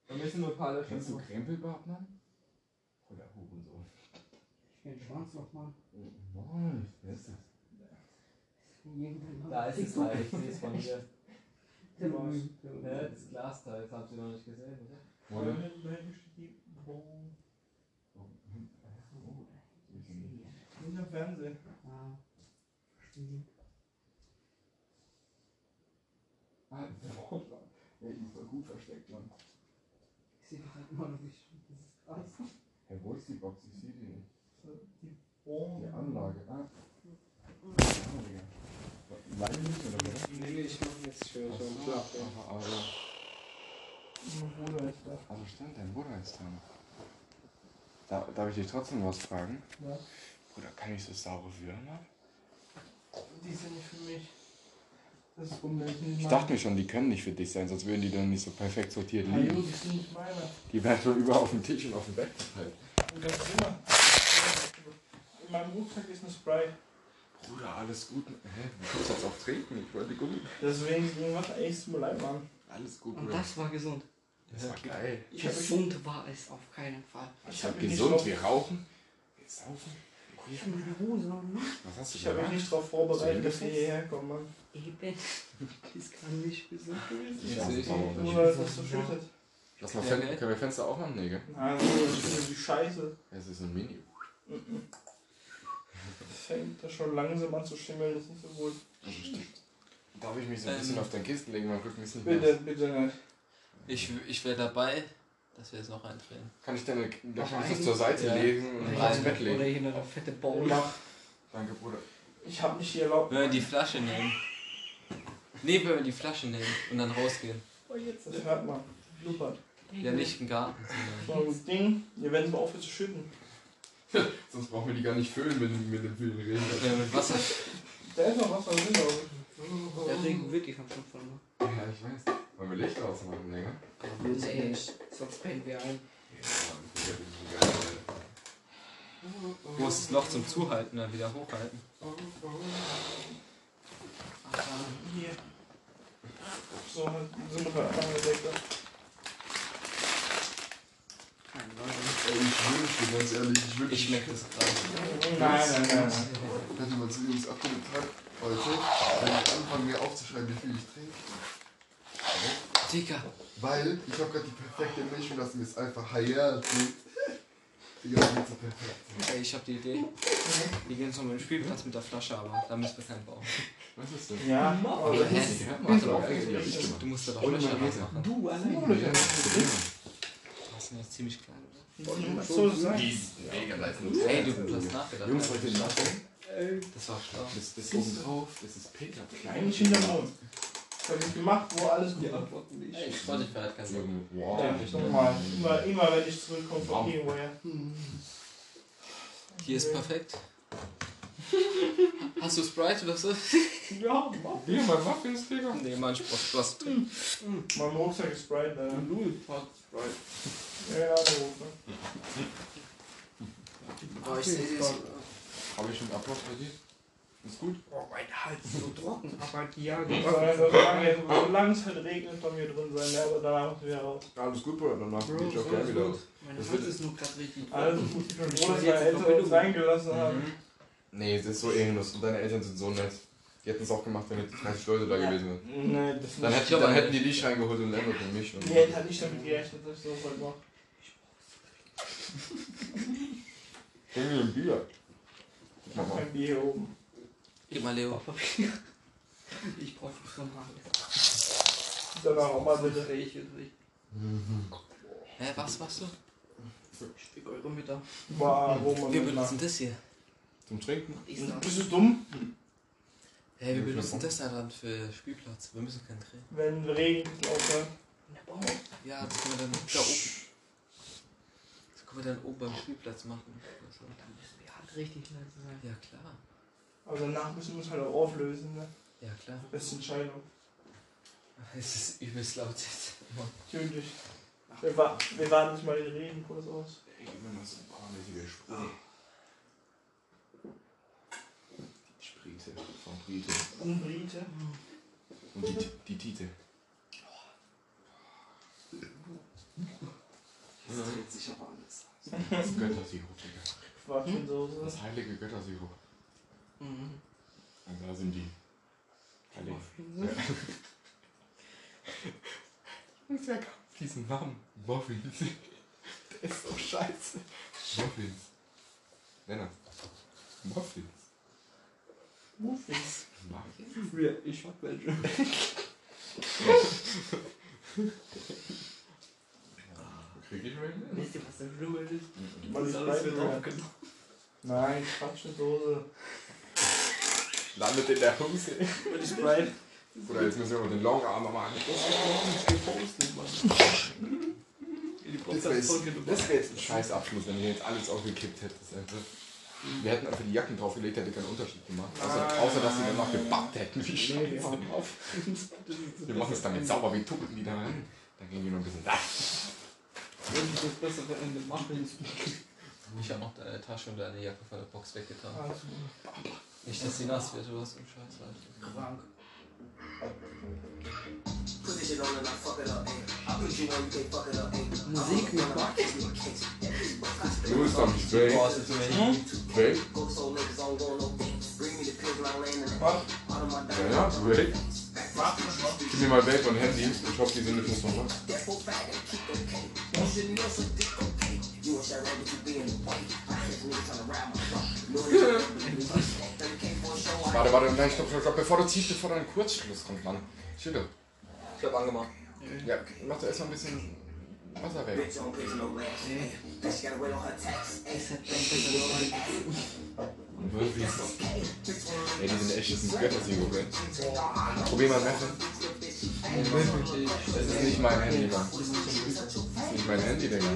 Bei mir sind nur ein paar Löcher. Kennst du Krempelbart, Mann? Oder Hurensohn. Ich kenn Schwanzloch, Mann. Nein, wer ist das? Da ist es Teil, ich sehe es von hier. [LAUGHS] Ja, das Glasteil, das habt ihr noch nicht gesehen, oder? Da hinten da hinten steht die Bon. Nicht am Fernsehen. Ah, verstehe. Ah, sehe die halt immer noch nicht. Das ist krass. Hey, wo ist die Box? Ich sehe die nicht. Die Anlage. Ah. Nicht, oder was? Nee, ich mach jetzt für so einen Flach. Aber, Mein Bruder ist da. also stimmt, dein Bruder ist da. Da, darf ich dich trotzdem was fragen? Ja. Bruder, kann ich so saure Würmer? Die sind nicht für mich. Das ist nicht Ich dachte mir schon, die können nicht für dich sein, sonst würden die dann nicht so perfekt sortiert Hallo, liegen. die sind nicht meine. Die werden schon überall auf dem Tisch und auf dem Bett verteilt. Und das ist immer. In meinem Rucksack ist ein Spray. Bruder, alles gut. Hä? Du kommst jetzt auf Trinken? Ich wollte Gummi. Deswegen irgendwas echt zum Leid, Mann. Alles gut, Und Bruder. das war gesund. Das war geil. Ich hab Gesund war es auf keinen Fall. ich Ich hab nicht gesund, wir rauchen, wir saufen. Ich hab meine Hose noch nicht. Was hast du ich hab mich gemacht? nicht drauf vorbereitet, dass wir hierher kommen, Mann. Eben. Das kann nicht gesund gewesen sein. sehe ich Bruder, ist das so schüttet. Lass mal Ja, Fen können wir Fenster auch machen? Nee, gell? Nein, Bruder, das ist die Scheiße. Es ist ein Mini. Das fängt da schon langsam an zu schimmeln, das ist nicht so gut. Darf ich mich so ein Ähm. bisschen auf dein Kissen legen? Mal gucken, wie es nicht Bitte, passt. bitte nicht. Ich, ich wäre dabei, dass wir jetzt noch eindrehen. Kann ich deine, einen? zur Seite Ja. legen und mich hier- Bett legen. Oder hier noch eine fette Bowl. Mach. Danke, Bruder. Ich hab nicht die erlaubt. Wenn wir die Flasche nehmen. Nee, wenn wir die Flasche nehmen und dann rausgehen. Das hört man. Blubbert. Ja, nicht im Garten, sondern. So ein Ding, ihr werdet mal aufhören zu schütten. [LAUGHS] Sonst brauchen wir die gar nicht füllen, wenn wir mit dem. Wenn wir mit Wasser. Da ist noch Wasser drin, glaube ich. Der Regen wirklich am Schopf von Ja, ich weiß. Wollen wir Licht ausmachen, länger? Nee, sonst pennen wir ein. Du musst das Loch zum Zuhalten dann wieder hochhalten. Hier. So, sind wir gerade angedeckt. Ey, ich wünschte, ganz ehrlich, ich wünschte, Ich schmecke das gerade. Nein, nein, nein. Hätte man zu uns abkommentiert heute, wenn ich anfange mir aufzuschreiben, wie viel ich trinke. Digga. Weil ich habe gerade die perfekte Mischung, dass mir es einfach higher tut. Digga, das wird so perfekt. Ey, ich hab die Idee. Wir gehen zum Spielplatz mit der Flasche, aber da müssen wir keinen bauen. Was ist das? Ja, Aber aber hä? Du musst da doch Löcher meine Rede. machen. Du allein. Sind jetzt ziemlich klein, oder? so ist. Mega nice. Ey, du, hast nachgedacht. Jungs, wollt ihr nachdenken? Das war schlau. Das, das oben drauf, das ist Peter. Hinterm Mond. Das hab ich gemacht, wo alles gut. Antworten nicht. Ey, Spotify hat keinen Bock. Wow. Ja, ich nochmal. Immer, immer wenn ich zurückkomme von irgendwoher. Hier ist perfekt. Hast du Sprite oder so? Ja, mach. Hier, mein Muffins, Digga. Nee, manchmal was, was drin. Mein Rucksack ist Sprite, leider. Null hat Sprite. Ja, ja, der. Aber ich sehe es. Habe ich schon Applaus bei dir? Ist gut? Oh, mein Hals ist so trocken. Aber ja, solange, es halt regnet, sollen wir drin sein, ja, aber danach müssen wir raus. Alles gut, Bruder. Danach Bro, gehe ich auch gerne ist wieder gut. raus. Mein Hals ist nur gerade richtig. Also, ich bin Ich froh, dass meine jetzt Eltern uns du- reingelassen haben. Nee, das ist so ehrenlos. Und deine Eltern sind so nett. Die hätten es auch gemacht, wenn jetzt 30 Leute da gewesen wären. Nee, das Dann, nicht. hätten, dann hätten die dich reingeholt und Lennart und mich. Und Die hätten halt nicht damit gerechnet, dass ich das heute mache. Bring mir ein Bier. Ich hab kein Bier hier oben. Gib mal Leo. Ich brauche so ein Hals. Danach auch mal bitte. Ich nicht. Hä, was machst du? Stück Euro mit da. Boah, wo man benutzen macht. das hier. Zum Trinken? Ist? Bist du dumm? Hä, wir benutzen das da dann für Spielplatz. Wir müssen keinen drehen. Wenn Regen aufhört. Ja, das können wir dann da oben. Das können wir dann oben beim Spielplatz machen. Also, Dann müssen wir halt richtig leise sein. Ja, klar. Aber danach müssen wir es halt auch auflösen, ne? Ja, klar. Beste Entscheidung. Es ist übelst laut jetzt. Natürlich. Wir, wa wir warten nicht mal den Regen kurz aus. Ey, mir mal so ein paar mäßige Sprüche. Die Sprite von Brite. Und die, die Tite. Das dreht sich aber alles. Das Göttersirup, Digga. Das heilige Göttersirup. Mhm. Und da sind die. Heiligen. Muffins. Und wer kauft diesen Namen? Muffins. Der ist so scheiße. Muffins. Lennart. Muffins. Muffins. Ja, ich hab welche. Okay, Wirklich Rain? Wisst ihr, was der Schlimme ist? Was ist alles wird aufgenommen. Nein, Quatsch, eine Dose. Landet in der Hose. Und die Sprite. Oder jetzt müssen wir mal den Longarm machen. Die Das wäre jetzt, das wär jetzt ein scheiß Abschluss, wenn ihr jetzt alles aufgekippt hättet. Einfach- Wir hätten einfach die Jacken draufgelegt, hätte keinen Unterschied gemacht. Außer, außer dass sie dann noch gebackt hätten. Wie scheiße. auf. Wir machen es damit sauber, wie tuppeln die da rein. Dann gehen die noch ein bisschen da. Wenn ich das bessere Ende mache, Ich habe noch deine Tasche und deine Jacke von der Box weggetan. Alles Nicht, dass sie nass wird, du hast im Scheiß. Alter. Krank. Musik mit Du bist doch. Boah, ist das Drake? Ja, ja, Drake. Gib mir mal weg mein Handy. Ich hoffe, die sind nicht noch was. Warte, warte, nein, stopp, stopp, stopp, bevor du ziehst, bevor dein Kurzschluss kommt, Mann. Chill. Ich hab angemacht. Ja, mach doch erstmal ein bisschen Wasser weg. Wirklich? Ey, die sind echt, das sind Götter, die Google. Probier mal Messen. Das ist nicht mein Handy, Mann. Das ist nicht mein Handy, Digga.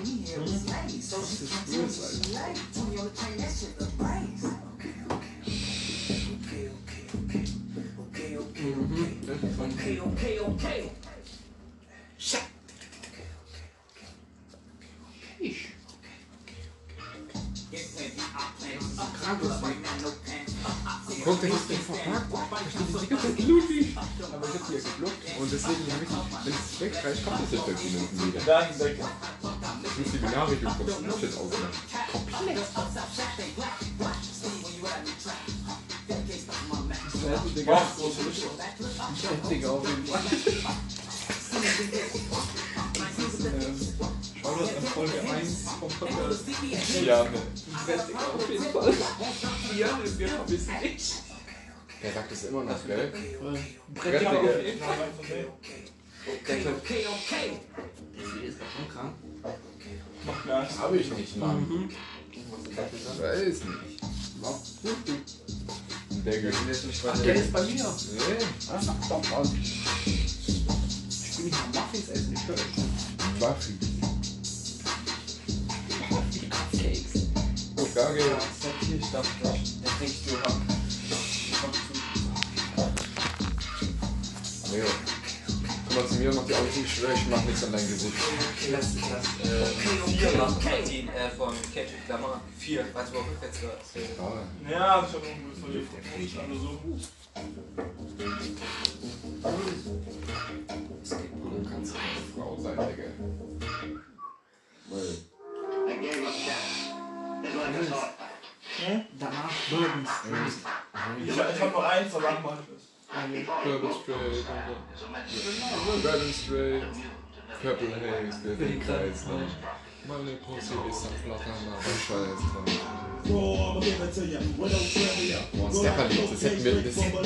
Guck, der ist nicht verpackt. Da steht die ganze Zeit Ludwig. Aber ich hab die ja geblockt. Und deswegen, wenn ich- wenn es wegreißt, kommt das jetzt bei Minuten wieder. Dann weg. Ich muss die Benachrichtigung von Snapchat ausmachen. Komplett. Digga. Digga, auf jeden Fall. Schau das an Folge 1 vom Podcast. Ja, ne. Auf jeden Fall. Ja, wir vermissen dich. Der sagt es immer noch, gell? Brett, Digga. Digga. Die ist doch schon krank. Nichts. Hab ich nicht, Mann. Ich weiß nicht. Der gehört nicht Ach, der ist bei mir. Nee. Sag doch mal. Ich will nicht mal Muffins essen, ich höre schon. Waffi. Cupcakes. Oh, da geht. Hier stand das. Der kriegst du ab. Nee. Komm mal zu mir und mach die Augen zu, ich schwör, ich mach nichts an dein Gesicht. Lass, lass, äh, vier machen, Martin, äh, von Kendrick Lamar. Vier, weißt du, wo rückwärts war? Ah. Ja, ich hab noch ein bisschen Fotos alle so. Du kannst eine Frau sein, Digga. Danach Bourbon Street. Ich, ich hab noch eins, aber mach ich das. Purple Straight. Red Straight. Purple Haze, Baby Kreis. Meine Pussy ist am Flattern, aber scheiß drauf. Boah, ein Stepperlied, das hätten wir, das hätten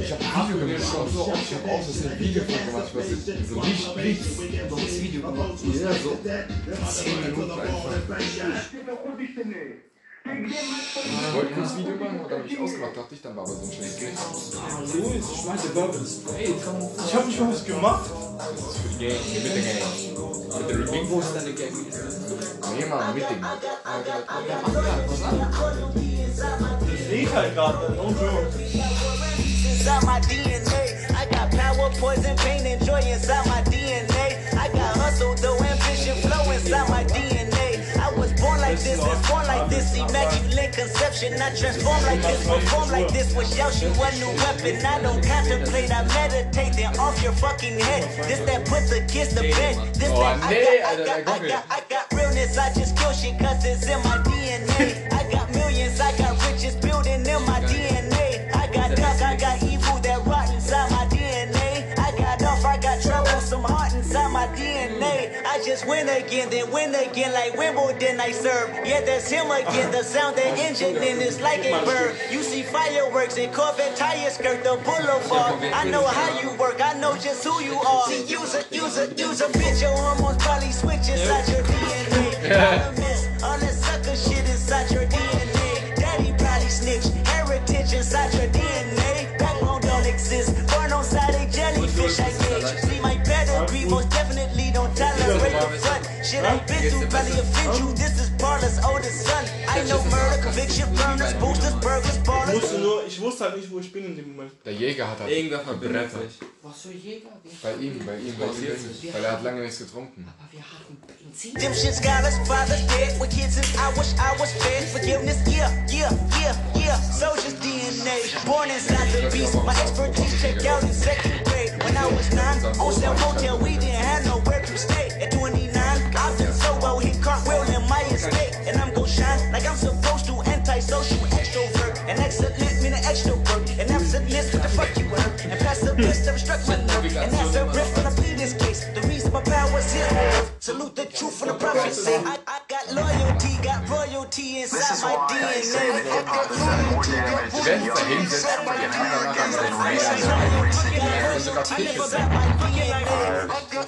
Ich hab ein Video gemacht, so oft, ich hab auch so ein Video von gemacht, was ist, so richtig Blitz. Doch das Video gemacht. Ja, so 10 Minuten einfach. Ich wollte kurz Video machen, aber dann hab ich ausgemacht, dachte ich, dann war aber so ein schönes Bild. Louis, ich schmeiße Bourbon Straight. Ich hab nicht mal was gemacht. Das ist für die Gang, mit der Gang. Mit der Ring. Wo ist deine Gang? Nee, Mann, mit dem. Ich seh halt gerade, no joke. inside my DNA. I got power, poison, pain, and joy inside my DNA. I got hustle, though ambition, flow inside my DNA. Like this, and born like this. Immaculate conception. I transform like this, perform like this. Was Yoshi, one new weapon. I don't contemplate, I meditate. Then off your fucking head. This that put the kiss to bed. This Oh, that I got, I got, I got, I got realness. I just kill shit cause it's in my DNA. I got millions, I got riches win again, then win again like Wimbledon I serve. Yeah, that's him again. The sound that engine in is like a bird. You see fireworks and Corvette tires skirt the boulevard. I know how you work, I know just who you are. See, use a, use a, use a bitch. Your hormones probably switch inside your DNA. All that sucker shit inside your DNA. Daddy probably snitch, heritage inside your DNA. Backbone don't exist, born on side jellyfish I gauge. See my don't tolerate the front. Shit I been through probably offend you. This is Parlor's oldest son. I know murder, conviction, burners, boosters, burglars, Ich ballers. wusste nur, ich wusste halt nicht, wo ich bin in dem Moment. Der Jäger hat halt Irgendwer Bretter. sich. Was für Jäger? Bei ihm, bei ihm, bei ihm. Weil er hat lange nichts getrunken. Wir hatten Benzin. Them shit scholars, fathers dead with kids since I wish I was fed. Forgiveness, yeah, yeah, yeah, yeah. Soldier's DNA, born inside the beast. My expertise checked out in second grade. When I was nine, on sale motel, we didn't have nowhere to stay. At 29, I've been so well, hit cartwheel in my estate. And I'm gon' shine like I'm supposed to. Antisocial extrovert. And excellent meaning extrovert. And absentness, what the fuck you heard? And passive bliss never struck my Salute the truth from the prophecy. I, I got loyalty, got royalty inside my DNA. I got royalty, got werden sich da hinsetzen und die haben danach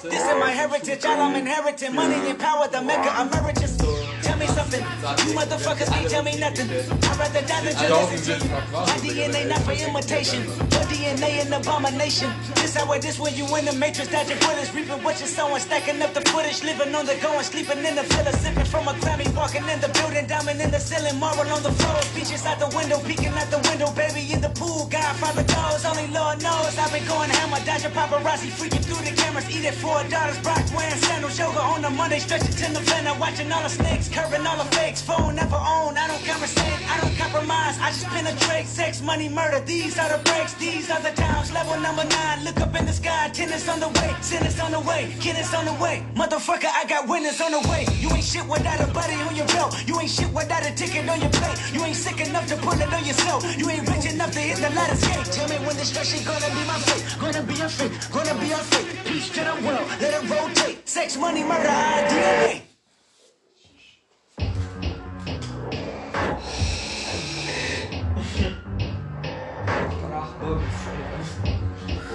This is my heritage, all I'm inheriting. Money and power, the mecca emeritus. Tell me something, you motherfuckers can't tell me nothing. I'd rather die than to listen to you. My DNA not for imitation, your DNA an abomination. This how it is when you in the matrix, dodging bullets, reaping what you're sowing, stacking up the footage, living on the go and sleeping in the villa, sipping from a Grammy, walking in the building, diamond in the ceiling, marble on the floor, beaches out the window, peeking out the window, baby pool, Godfather goes, only Lord knows. I've been going hammer, dodging paparazzi, freaking through the cameras, Eat it eating four daughters, Brock wearing sandals, yoga on the Monday, stretching to the November, watching all the snakes, curving all the fakes, phone never own, I don't conversate, I don't compromise, I just penetrate, sex, money, murder, these are the breaks, these are the times, level number nine, look up in the sky, tennis on the way, tennis on the way, kidness on the way, motherfucker, I got winners on the way, you ain't shit without a buddy on your belt, you ain't shit without a ticket on your plate, you ain't sick enough to put it on yourself, you ain't rich enough to hit the ladder skate, tell me when this stretch ain't gonna be my fate, gonna be a fate, gonna be a fate, peace to the world, let it rotate, sex, money, murder, our DNA.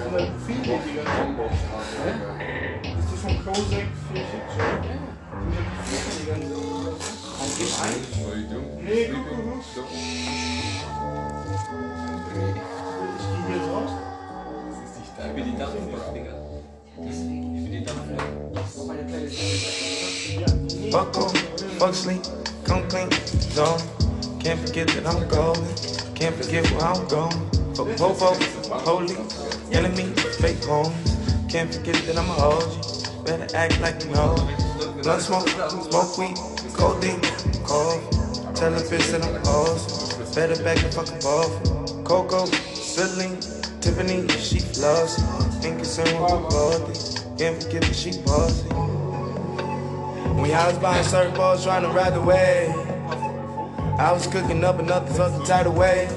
Und dann viel die ganze Zeit. Ist das schon Klosek für Shitshow? Die ganze Nee, guck, guck, guck. Digga. Ich bin die Dampflok. Fuck on, fuck sleep, come clean, zone. Can't forget that I'm golden. Can't forget where I'm going. Fuck popo, police, enemy, fake homies. Can't forget that I'm a OG. Better act like you know. Blunt smoke, smoke weed, codeine, cough. Tell a bitch that I'm awesome. Better back the fucking off. Coco, Celine, Tiffany, she loves it. Ain't concerned with body. Can't forget that she bossy. We I was buying surfboards trying to ride the wave, I was cooking up another fucking tidal wave.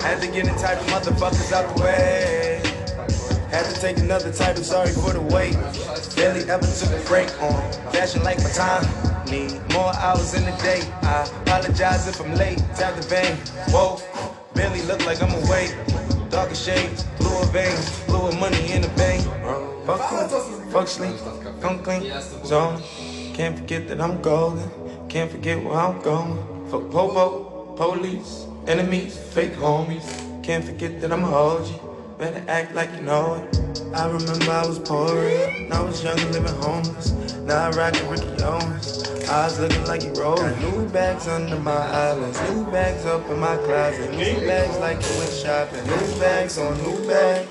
Had to get in type of motherfuckers out the way. Had to take another title, sorry for the wait. Barely ever took a break on fashion like my time. Need more hours in the day. I apologize if I'm late. Tap the vein. Whoa, barely look like I'm awake. Darker shades, bluer veins, bluer money in the bank. Fuck cool, fuck sleep, come clean, zone. Can't forget that I'm golden. Can't forget where I'm going. Fuck popo, police, enemies, fake homies. Can't forget that I'm a OG. Better act like you know it. I remember I was poor, and I was young and living homeless. Now I the Ricky Owens. Eyes looking like rolled. Got new bags under my eyelids, new bags up in my closet, new bags like you went shopping, new bags on new bags.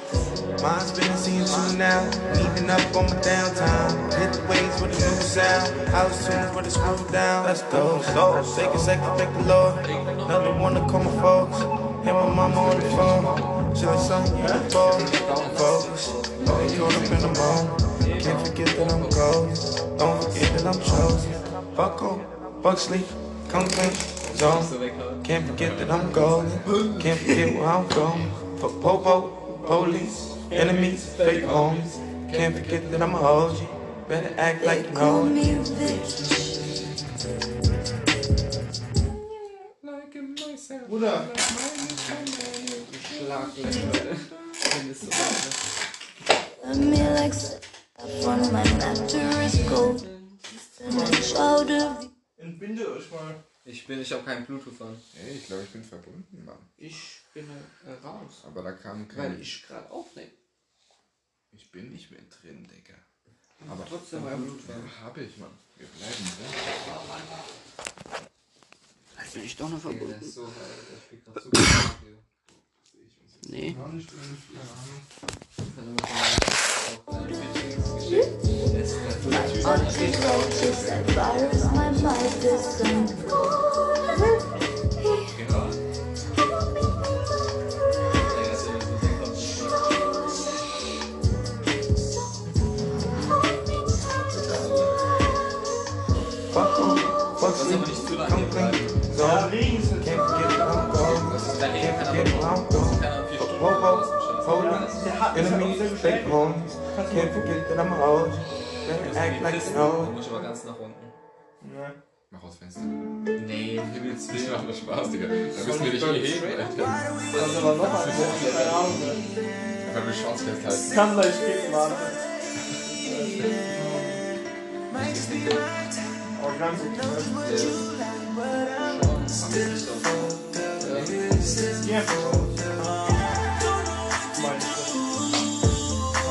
Mine's been seeing you now, leaving up on my downtown. Hit the waves with a new sound, house tunes with a screw down. Let's go, go. Take a second, thank the Lord. Another one to call my folks. Hit my mama on the phone. Just like folks, folks, only caught up in the moment. Can't forget that I'm gold. Don't forget that I'm chosen. Fuck off, fuck sleep, come clean, zone. Can't forget that I'm golden. Can't forget where I'm going. For popo, police, enemies, fake homies. Can't forget that I'm a OG. Better act like you know it. What up? Schlag gehen würde. [LAUGHS] Wenn es so wäre. Entbinde euch mal. Ich bin, ich habe keinen Bluetooth an. Ey, ich glaube, ich bin verbunden, Mann. Ich bin äh, raus. Aber da kam kein. Weil ich gerade aufnehme. Ich bin nicht mehr drin, Digga. Aber trotzdem war Bluetooth. Ja, habe ich, Mann. Wir bleiben drin. Oh, Mann. Also bin ich doch noch verbunden. Ja, so, ich krieg grad so [COUGHS] Nee. Warum? Was? Komm, komm. So. Ja, Regen. Robots, police, enemies, fake bones. Can't forget that I'm old. Better act like snow. Muss ich aber ganz nach unten. Ja. Mach aus Fenster. Nee, um Himmels Willen. Das macht nur Spaß, Digga. Da müssen wir dich hier heben, Alter. Das aber noch ein Buch, keine Ahnung. Einfach mit Chance festhalten. Kann gleich gehen, Mann. Oh, ganz gut. Ja. Ja.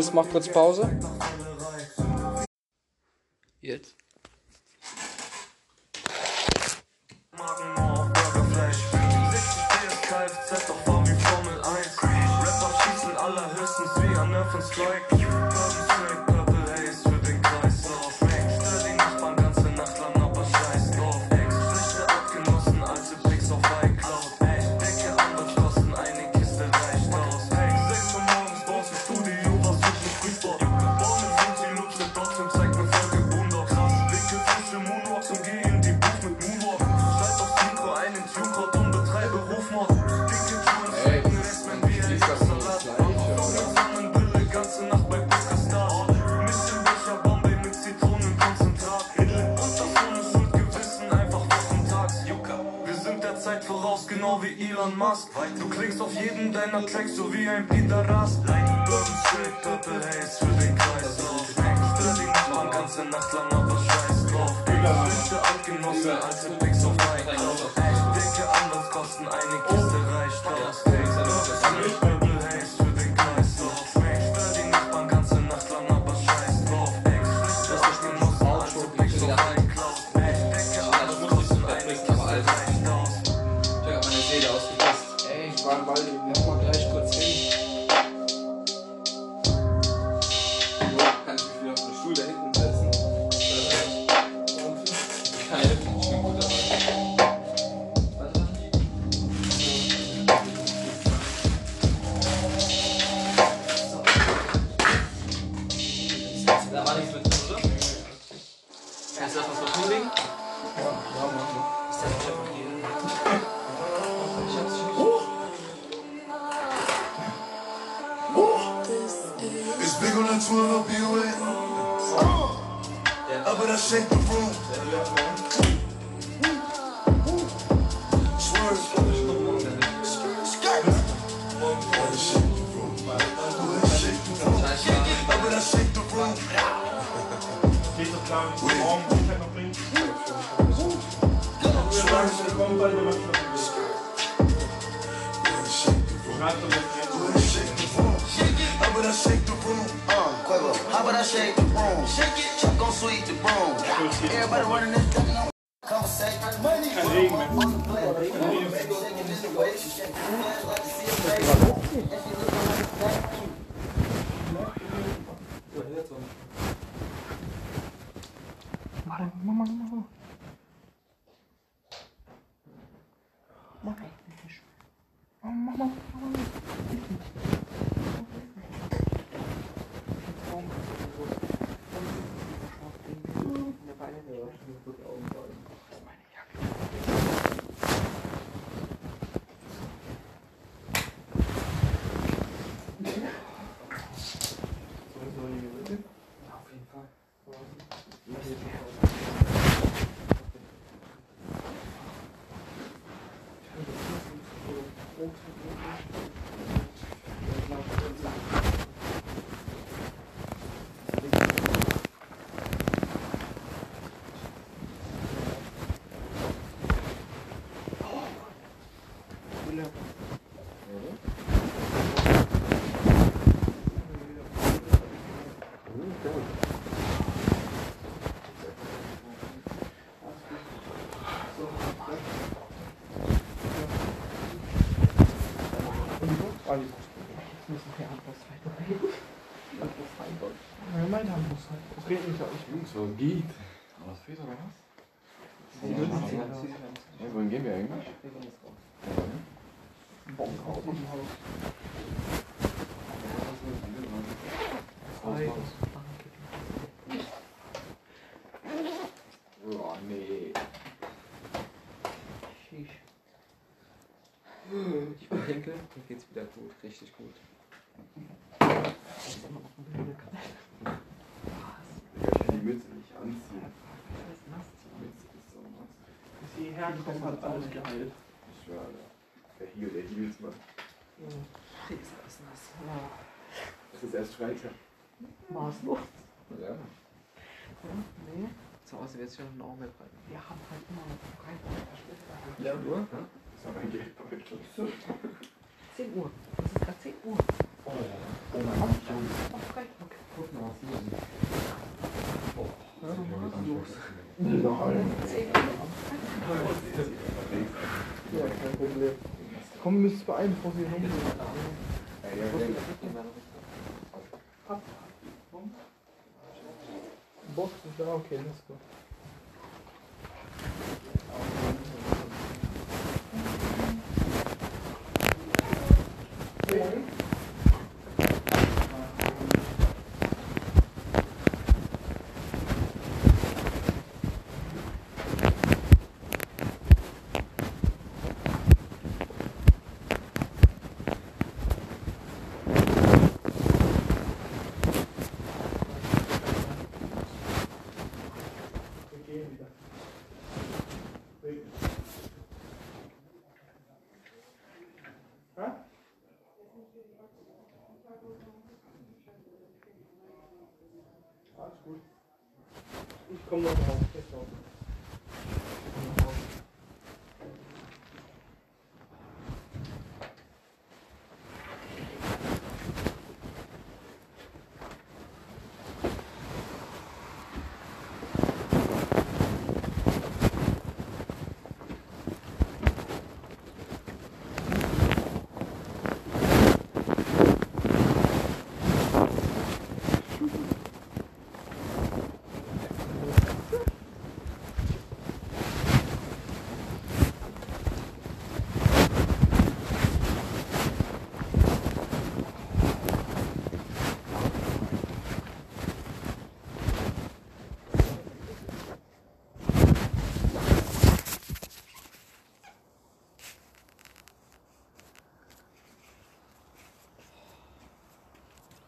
Jules macht kurz Pause. Jetzt. Aber was geht? Was fehlt oder was? Ja, wohin gehen wir eigentlich? Bonkaus im Haus. Oh, nee. Ich bin Henkel, mir geht's wieder gut, richtig gut. Ich kann die Mütze nicht anziehen. Die Mütze ist so nass. Bis hierher kommen hat alles geheilt. Ich Alter. Der Heal, der Heals, Mann. Ist alles nass. Das ist erst Freitag. Maßlos. Ja. Nee. Zu Hause wird es schon noch mehr bleiben. Wir haben halt immer noch drei Ja, nur? Das war mein Geldbeutel. 10 Uhr. Es ist gerade 10 Uhr. Oh, oh mein Gott. Auf Freitag. Guck mal, was hier ist. Ja, maßlos. Nein. 10 Uhr am Freitag. Ja, kein Problem. Komm, müsst beeilen, bevor sie rumgehen. Ey, ja, ja. Ab. Box ist da, okay, let's go. Wir gehen wieder. Weg. Hä? Alles gut. Ich komme noch raus. Jetzt raus.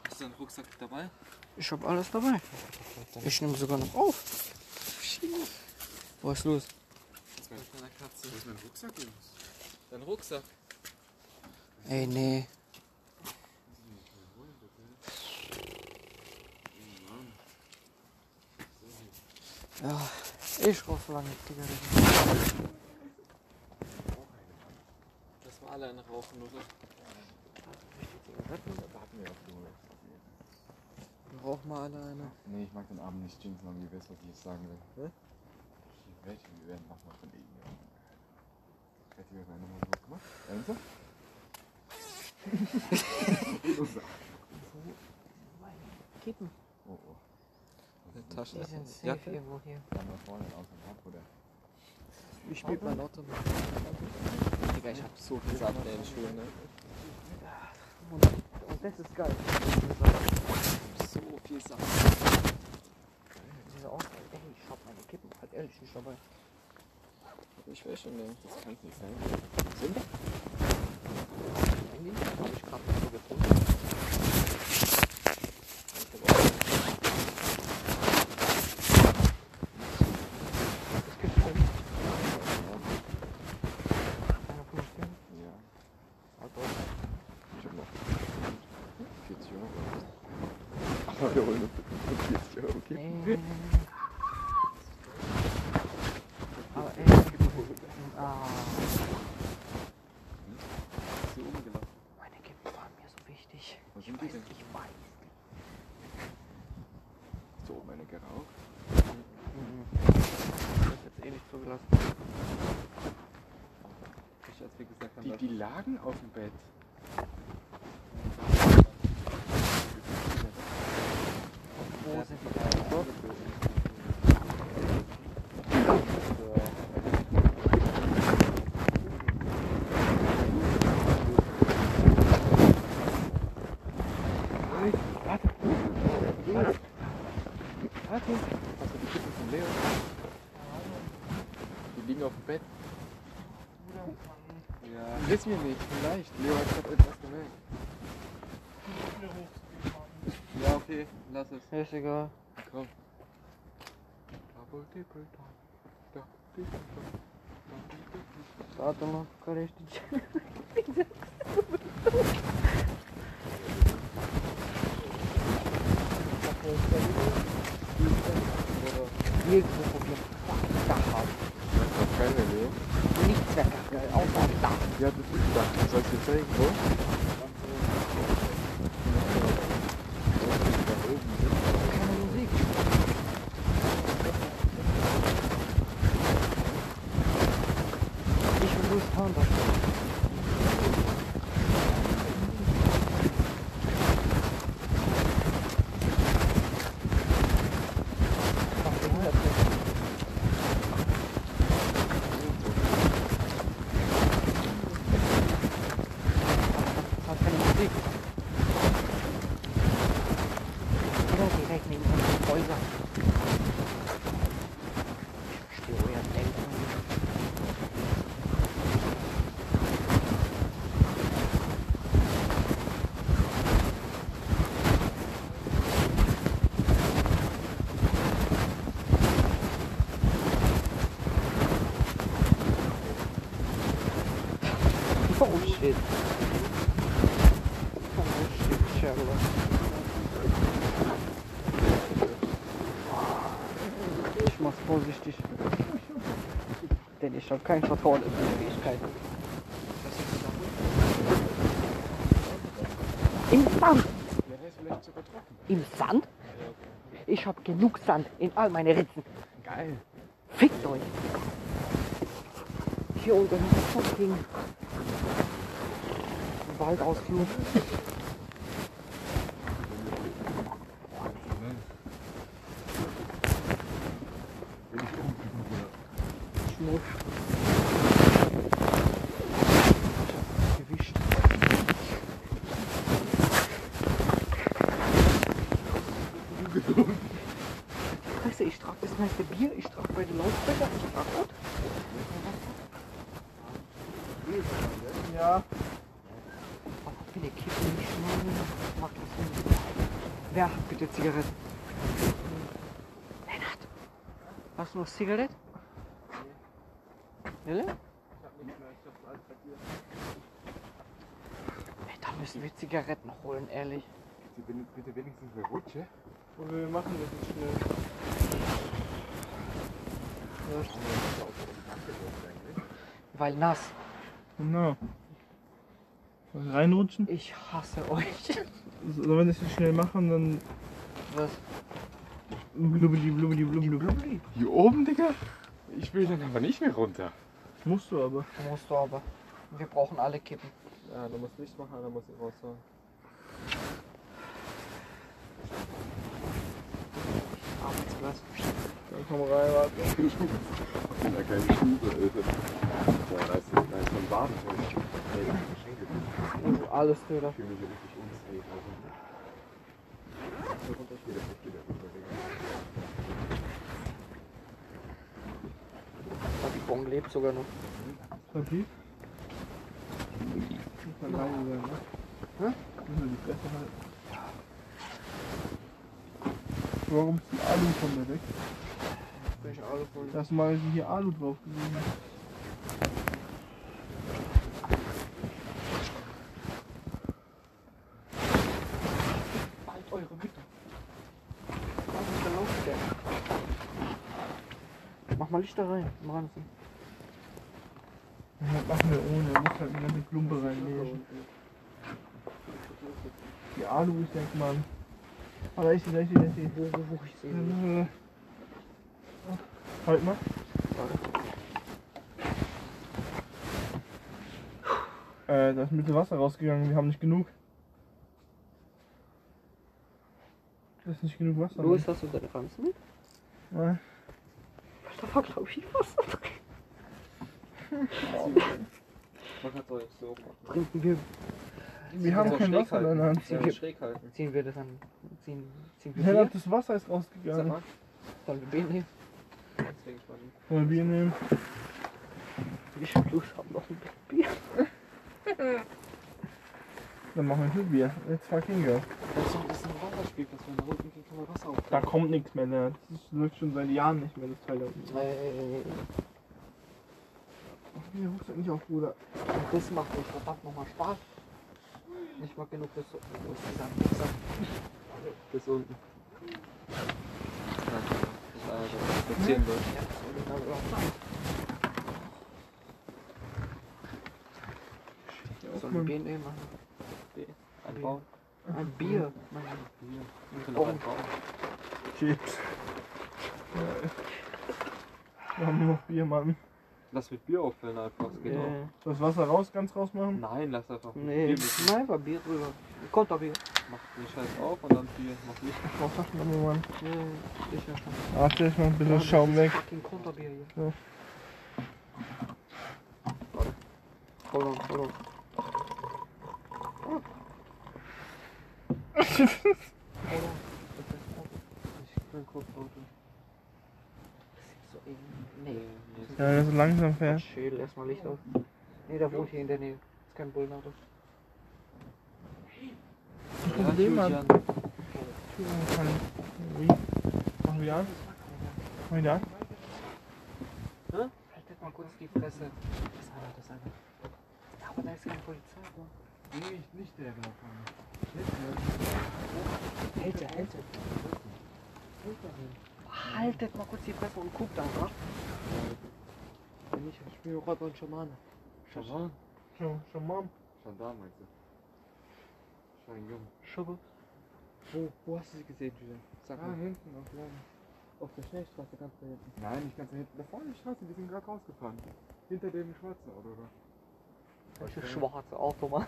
Hast du einen Rucksack dabei? Ich hab alles dabei. Ich nehme sogar noch auf. Was ist los? Was mit meiner Katze? Wo ist mein Rucksack, Jungs? Dein Rucksack. Ey, nee. Ja, ich rauche so lange Zigaretten. Lass mal alle eine rauchen, oder? Da hatten wir auch so. Rauch mal alle eine. Nee, ich mag den Abend nicht jinxen, aber ihr wisst, was ich jetzt sagen will. Ich wette, wir werden nochmal von irgendjemandem. Ich wette, wir werden nochmal so gemacht. Ernsthaft? [LAUGHS] Kippen. Oh, oh. Eine Tasche. Die sind safe safe irgendwo hier. Da mal vorne aus dem Ab, oder? Wie spielt mein Auto mit? Digga, ich hab so viel Saft in den Schuhen, ne? Und, und das ist geil. So viel Saft. Diese Auto, ey, ich hab meine Kippen halt ehrlich nicht dabei. Ich will schon nehmen. Das kann nicht sein. Sind wir? Handy? Hab ich grad so gefunden. Ja. Ich hab noch 40 Euro. Aber wir holen uns 40 Euro Kippen. Aber ey, ah. Ist hier oben gelaufen. Meine Kippen waren mir so wichtig. Wo Ich sind die weiß, denn? ich weiß. Ist da oben eine geraucht? Das ist jetzt eh nicht zugelassen. Ich, als wir gesagt haben, Die, lagen auf dem Bett. Wo sind die da? Warte. Warte. Hast du die Kippen von Leo? Die liegen auf dem Bett. Ja. Wissen wir nicht, vielleicht. Leo hat gerade etwas gemerkt. Ja, okay, lass es. Ist egal. Komm. Warte mal, kann ich die Irgendwo probiert. Da haben. Das ist doch geil, Leo. Nichts mehr geil, außer da. Ja, das ist da. Soll ich dir zeigen, wo? Keine Musik. Ich will Louis Pounder. Hat keine Musik. Oder direkt neben unseren Häusern. Ich verstehe euer Denken nicht. Oh shit. Oh shit, Sherlock. Ich mach's vorsichtig. Denn ich habe kein Vertrauen in meine Fähigkeiten. Im Sand! Im Sand? Ich habe genug Sand in all meine Ritzen. Geil. Fickt euch! Hier unten ist fucking Waldausflug. Schmuck. Gewicht. Scheiße, ich trage das meiste Bier, ich trage beide Lautsprecher, ich trage gut. Ja. Aber viele Kippen nicht schnallen, macht das Sinn. Wer hat bitte Zigaretten? Lennart, hast du noch Zigaretten? Wille? Ey, da müssen wir Zigaretten holen, ehrlich. Bitte, bitte wenigstens eine Rutsche. Und wir machen das jetzt schnell. Weil nass. Genau. Ich Reinrutschen? Ich hasse euch. So, Sollen wir das jetzt schnell machen, dann. Was? Blubbeli, blubbeli, blubbeli, blubbeli. Hier oben, Digga? Ich will dann aber nicht mehr runter. Musst du aber. Musst du aber. Wir brauchen alle Kippen. Ja, du musst Licht machen, dann muss ich raushauen. Arbeitsplatz. Dann komm rein, warte. [LAUGHS] Ich bin da keine Stube, Alter. Da ist, da ein. Nee, das ist alles Döner. Ich fühle mich richtig unsafe. Also. So runter steht das nicht wieder rüber, Digga. Die Bon lebt sogar noch. Stativ? Muss man leise sein, ne? Hä? Muss man die Fresse halten. Warum ist die Alu von der weg? Welche Alu von? Da ist mal hier Alu drauf gewesen. Bald eure Mütter. Was ist der Lautstärke? Mal Lichter rein. im Ranzen. Ja, machen wir ohne, er muss halt eine ganze Klumpe reinlegen. Die Alu ist weg, Mann. Ah, da ist sie, da ist sie, da ist sie. Wo, wo, wo, ich sehe sie. Äh, Halt mal. Äh, da ist ein bisschen Wasser rausgegangen, wir haben nicht genug. Da ist nicht genug Wasser. Louis, hast du deine Ranzen mit? Nein. Da war, glaube ich, Wasser drin. Man kann es auch jetzt so machen. Trinken wir. Wir haben kein Wasser in der Hand. Schräg halten. Ziehen wir das an. Ziehen, ziehen wir Ja, das Wasser ist rausgegangen. Sollen wir Bier nehmen? Wollen wir Bier nehmen? Ich Louis haben noch ein Bier. Dann machen wir ein Bier. Let's fucking go. Wasserspielplatz, wenn da unten kann man Wasser Da auffangen. kommt nichts mehr, ne? Das ist- läuft schon seit Jahren nicht mehr, das Teil da unten. Äh, Ach, mir ruft nicht auf, Bruder. das macht mir verdammt nochmal Spaß. Nicht mal genug bis, Mixer? Bis unten. Ja, das ist also spazieren wird. Ja. Sollen wir nehmen? Mann? Ein Baum. Ein Bier. Mann. Wir können auch einen Baum. Chips. Ja. Wir haben nur noch Bier, Mann. Lass mit Bier auffüllen einfach. Das geht Ja. auch. Das Wasser raus, ganz raus machen? Nein, lass einfach Nee, Bier nein, war Bier drüber. Konterbier. Mach den Scheiß auf und dann Bier. Mach. Was sagt man nur, Mann? Ja, sicher schon. Warte, ich mach ein bisschen Ja, Schaum weg. Fucking Konterbier hier. Ja. Hold on, hold on. Hold on. Ich kann kurz Auto. So eng. Nee. [LAUGHS] Ja, er so langsam fährt. Schädel, erstmal Licht auf. Nee, der wohnt hier in der Nähe. Ist kein Bullnauter. Ein Problem, Mann. Julian. Wie? Machen wir an? Machen wir an? Haltet mal kurz die Fresse. Das ist einer, das ist. Ja, aber da ist keine Polizei, Mann. Nee, nicht der da vorne. Hält er, hält er. Haltet mal kurz die Fresse und guckt einfach. Wenn nicht, ich spiele Räuber und Schamane. Mal. Schon da, meinst du? Schon jung. Schubbe. Wo, wo hast du sie gesehen, Julian? Sag Ah, mal. hinten auf Laden. Auf der Schnellstraße ganz da hinten. Nein, nicht ganz da hinten. Da vorne die Straße, die sind gerade rausgefahren. Hinter dem schwarzen Auto, oder? Welches schwarze Auto, Mann.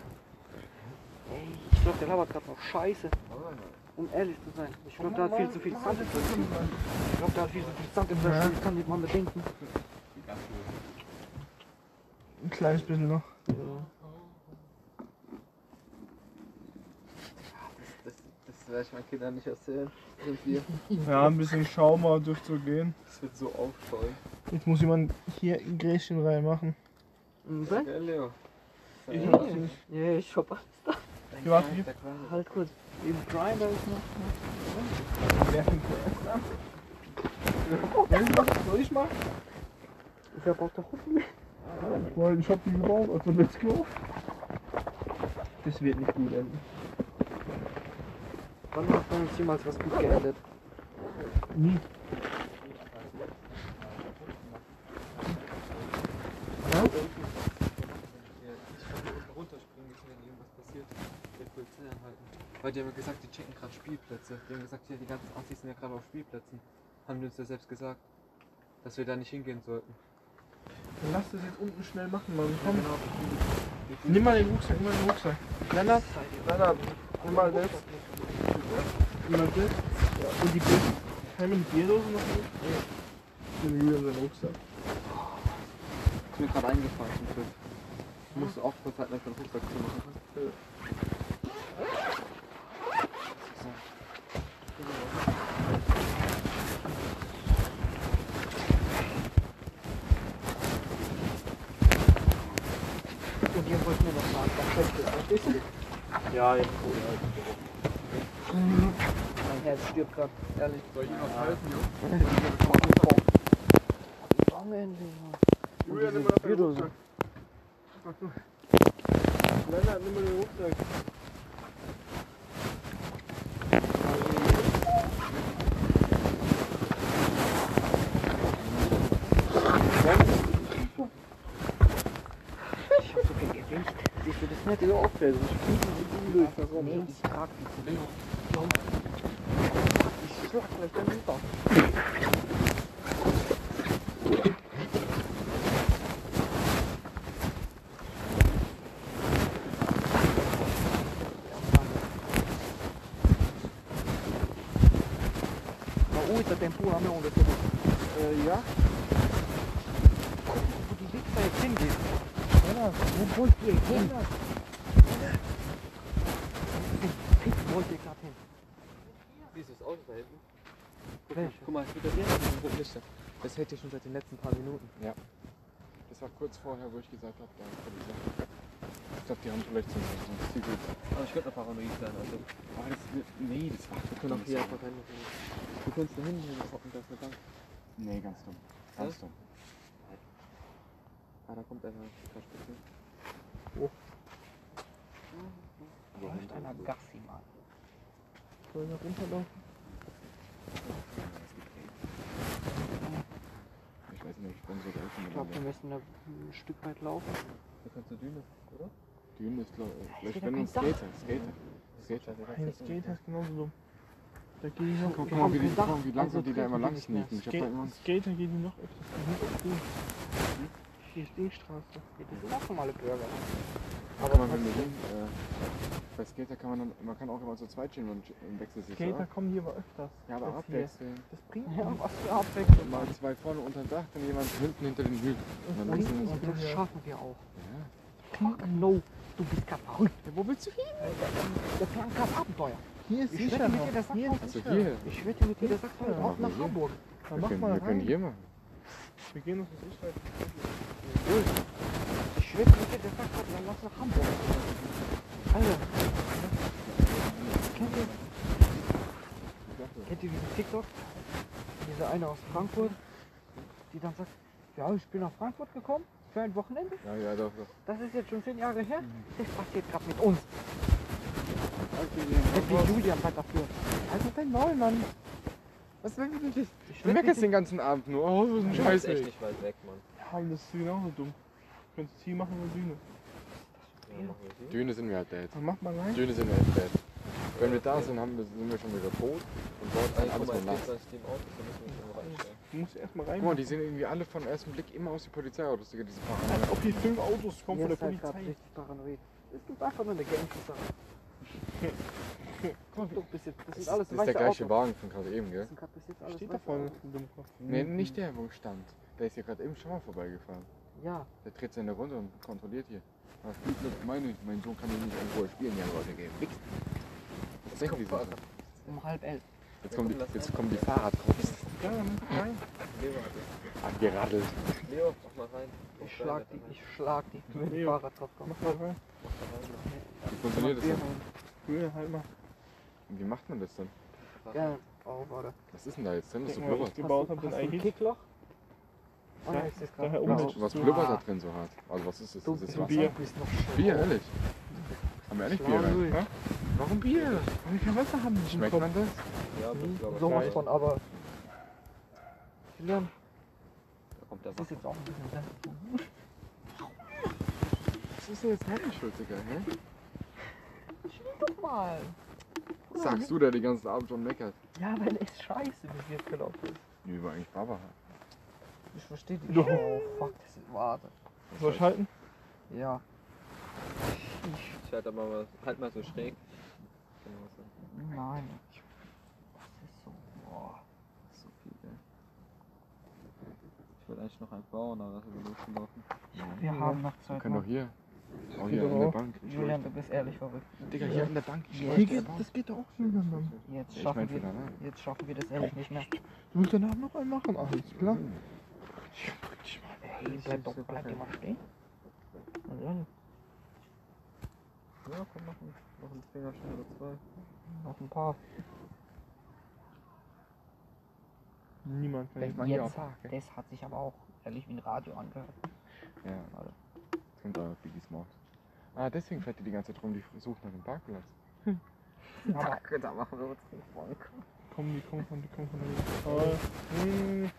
Ich glaube, der labert gerade noch Scheiße. Um ehrlich zu sein. Ich glaube, der hat viel zu viel Sand im Flaschen. Ich glaube, der hat viel zu viel Sand im Flaschen. Ich kann nicht mal bedenken. Ein kleines bisschen noch. Ja. Das, das werde ich meinen Kindern nicht erzählen. Ja, ein bisschen Schaum mal durchzugehen. Das wird so aufsteuern. Jetzt muss jemand hier ein Gräschen reinmachen. Mhm. Ja, Leo. Ich Ja, hab's nicht. ja, ich hab alles da. Hier, warte, hier. Halt kurz. Eben Grinder ist noch. Wer fängt zuerst an? Soll ich machen? Ich? Wer braucht der Hupfen? Weil ich hab die gebaut, also let's go. Das wird nicht gut enden. Wann hat bei uns jemals was gut geendet? Nie. Die haben gesagt, die checken gerade Spielplätze. Die haben gesagt, hier die ganzen Assis sind ja gerade auf Spielplätzen. Haben die uns ja selbst gesagt, dass wir da nicht hingehen sollten. Dann lass das jetzt unten schnell machen, Mann. Komm. Genau. Nimm mal den Rucksack, nimm mal den Rucksack. Lennart, Lennart, nimm mal das. Nimm mal das. Ja. Und die Bier. Haben wir die Bierdose noch nicht? Nee. Nimm Julian seinen Rucksack. Ist mir gerade eingefallen zum Glück. Ich musste auch kurz halt einfach den Rucksack zu machen. Und ihr wollt mir noch sagen, was schlecht ist, verstehst du? Ja, jetzt. Mein Herz stirbt gerade, ehrlich. Soll ich ihm was halten, Wochenende, Julian, nimm mal den Rucksack. Lennart, nimm mal den Rucksack. Ich hab so viel Gewicht. Nicht? Ja, auffällt. Ich kriege die durch. Warum? Nee, ich trag die zu Ich schlag gleich dann runter. Ma uita tempura meu unde se duc. Äh, ja? Wo die Wichser jetzt hingehen. Ja, wo wollt ihr hin? Fick wollt ihr gerade hin? Dieses Auto da hinten. Guck, Welches? guck mal, dir das sind rote Lichter. Das hält hier schon seit den letzten paar Minuten. Ja. Das war kurz vorher, wo ich gesagt habe, da ist Polizei. Ich glaube, die haben vielleicht so ein Secret. Aber ich könnte noch paranoid sein, also. Aber das, nee, das war Wir können auch hier einfach rein. Du kannst da hinten hin hocken, da ist eine Bank. Nee, ganz dumm. Ganz Was? dumm. Ah, da kommt einer. Verspitze. Läuft einer Gassi, Mann. Soll ich noch runterlaufen? Ich weiß nicht, ich bin so draußen Ich glaube, wir müssen da ein Stück weit laufen. Da kannst du Düne, oder? Dünn ist, glaube ich. Vielleicht wenn ein. Skater. Skater. Skater. Ein Skater ist genauso dumm. Da gehe ich noch. Guck Wir mal, wie, die, guck wie langsam also die da immer treten lang sneaken. Skater gehen die noch öfters. Die. Hier Dingstraße. Die sind auch normale Bürger. Aber kann man, wenn wir gehen, äh, bei Skater kann man dann, man kann auch immer zu zweit stehen und im Wechsel sich Skater kommen hier aber öfters. Ja, aber hier. abwechseln. Das bringt Ja, was für Abwechslung. Mal zwei vorne unter dem Dach, dann jemand hinten hinter den Hügel. Und dann wechseln wir das schaffen wir auch. Ja. Fuck no, du bist gerade verrückt. Ja, wo willst du hin? Der Plan gerade Abenteuer. Hier ist Ich sicher wette mit noch. dir, der Sack Hier kommt. ist Also sicher. hier. Ich wette mit dir, der Sack kommt Ja, auch aber nach hier. Hamburg. Dann Wir mach können, mal wir können hier machen. Wir gehen uns das Sicherheit. Ich wette mit dir, der Sack kommt dann lass nach Hamburg. Alter. Kennt ihr, kennt ihr diesen TikTok? Diese eine aus Frankfurt, die dann sagt, ja, ich bin nach Frankfurt gekommen für ein Wochenende. Ja, ja, doch, doch. Das ist jetzt schon zehn Jahre her. Das passiert gerade mit uns. Happy Julian hat dafür. Also dein Maul, Mann. Was will du das? Ich Du meckerst den ganzen Abend nur. Oh, so ein Das ist Scheiß. echt nicht weit weg, Mann. Ja, und das ist genauso dumm. Du könntest hier machen und Bühne. Ja, machen wir die. Döne sind wir halt dead. Dann mach mal rein. Döne sind wir halt dead. Wenn wir da sind, haben wir, sind wir schon wieder tot. Und dort ist alles nur nass. Du musst erstmal rein. Guck mal, die sehen irgendwie alle von ersten Blick immer aus wie Polizeiautos, Digga, diese Fahrer. ob hier fünf Autos kommen von der gerade Polizei. richtig paranoid. Es gibt einfach nur eine Gang zusammen. Guck mal, du bist jetzt, das Das ist, alles das ist der gleiche Autos. Wagen von gerade eben, gell? Das bis Steht da vorne Autos. ein Dummkopf. Nee, nicht der, wo stand. Der ist hier gerade eben schon mal vorbeigefahren. Ja, Der dreht seine Runde und kontrolliert hier. Aber spielt mit meine, mein Sohn kann hier nicht irgendwo spielen, ja Leute gehen. Nix. Was denken die so? um halb elf. Jetzt kommen die, jetzt kommen die Fahrradtrupps. Ja, rein. [LAUGHS] Angeradelt. Leo, mach mal rein. Ich schlag die, ich schlag die, wenn die Leo. Fahrrad drauf kommt. Mach mal rein. Wie funktioniert das denn? Bühne, halt mal. Und wie macht man das denn? Ja, oh, warte. Was ist denn da jetzt drin? Das ist so blubbert. ich gebaut Hast habe, ein eigentlich. Kickloch? Oh, Ja, ich daher oben Was, ist was blubbert da drin so hart? Also was ist das? Du Ist das Wasser? Bier. Bier, ehrlich? Haben wir ehrlich Bier rein? Warum Bier? Weil wir kein Wasser haben. Schmeckt man das? Ja, glaube, Sowas von, aber. Julian, da kommt der das ist jetzt auch ein bisschen. Was ist denn jetzt meine Schuld, Digga? Hä? Doch mal. Sagst du, der den ganzen Abend schon meckert. Ja, weil es scheiße bis jetzt gelaufen ist. Wie war eigentlich Baba? Ich verstehe dich. Jo. Oh, fuck, das ist. Warte. Soll ich halten? Ja. Ich halte aber mal, halt mal so schräg. So. Nein. Ich, was ist so? Boah. Das ist so viel, ey. Ich wollte eigentlich noch einen bauen, aber das ist losgelaufen. Wir haben noch Wir Zeit. können Mann. doch hier. Geht hier an der. Bank. Julian, du bist ehrlich verrückt. Digga, hier an der Bank. Ich Hier geht, das geht doch auch Julian dann. Jetzt Ich schaffen, mein für wir, danach. jetzt schaffen wir das ehrlich nicht mehr. Du willst danach noch einen machen, alles klar? Ich drück dich mal. Hey, bleib doch, bleib mal stehen. Und dann Ja, komm, noch ein, noch ein Fingerchen oder zwei. noch ein paar. Niemand kann jetzt mal hier auf das hat sich aber auch ehrlich wie ein Radio angehört. Ja, Warte. Kommt aber Biggies Maus. Ah, deswegen fährt die die ganze Zeit rum, die sucht nach dem Parkplatz. Danke, da machen wir uns den Frank. Komm, die kommen von, die kommen von der Oh, hm.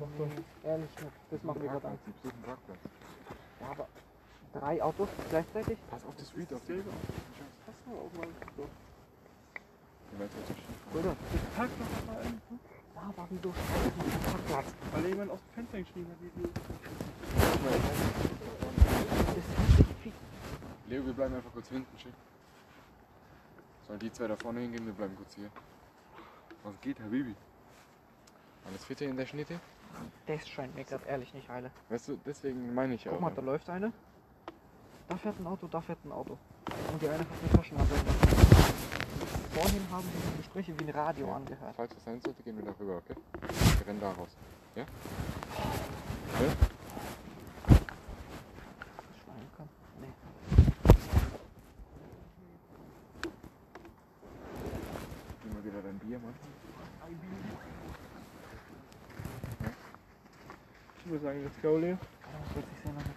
Mach doch. Ehrlich, das machen wir gerade Parkplatz, die besuchen Parkplatz. Ja, aber drei Autos gleichzeitig? Pass auf das Street auf Selber. die Pass mal auf, mal. Die weiß so schief. Oder? Jetzt pack doch mal ein. Ja, aber wieso auf den Parkplatz? Weil jemand aus dem Fenster geschrieben hat, wie du. Das ist richtig viel. Leo, wir bleiben einfach kurz hinten, schick. Sollen die zwei da vorne hingehen, wir bleiben kurz hier. Was geht, Habibi? Alles fitte in der Schnitte? Das scheint mir gerade ehrlich nicht heile. Weißt du, deswegen meine ich Guck auch. mal, da läuft eine. Da fährt ein Auto, da fährt ein Auto. Und die eine hat eine Taschenlampe. Vorhin haben wir die Gespräche wie ein Radio Ja. angehört. Falls was sein sollte, gehen wir da rüber, okay? Wir rennen da raus. Ja? Ja? Schneiden kann. Nee. Gehen wir wieder dein Bier machen. Ich würde sagen, let's go, Leo. Das wird sich sehr lange.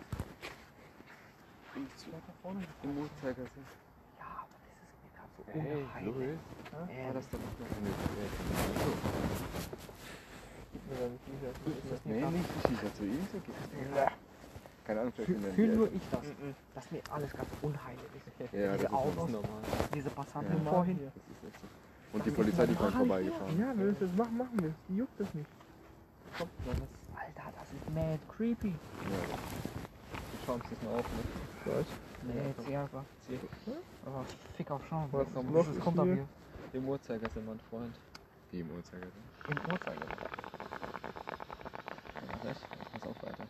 Im Uhrzeigersinn. Ja, aber das ist mir gerade so Hey, unheil. Louis. War das noch Gib mir deine T-Shirt. Nee, nicht die Shisha zu ihm zu gehen. Ja. Keine Ahnung, vielleicht Fühl, fühl nur ich das, dass mir alles ganz unheil ist. Ja, das diese ist Autos, normal. diese Passanten Ja. vorhin. Das ist echt so. Und die Polizei, die kommt vorbeigefahren. Ja, wenn wir das jetzt machen, machen wir es. Die juckt das nicht. Kommt, ist. Alter, das ist mad creepy. Du schaust es mal auf, ne? Was? Nee, zieh einfach. Zieh. Aber fick auf Schaum. Was Das, noch das, das kommt ab hier? Im Uhrzeigersinn, mein Freund. Die im Uhrzeigersinn. Im Uhrzeiger. Ja, recht. Pass auf weiter.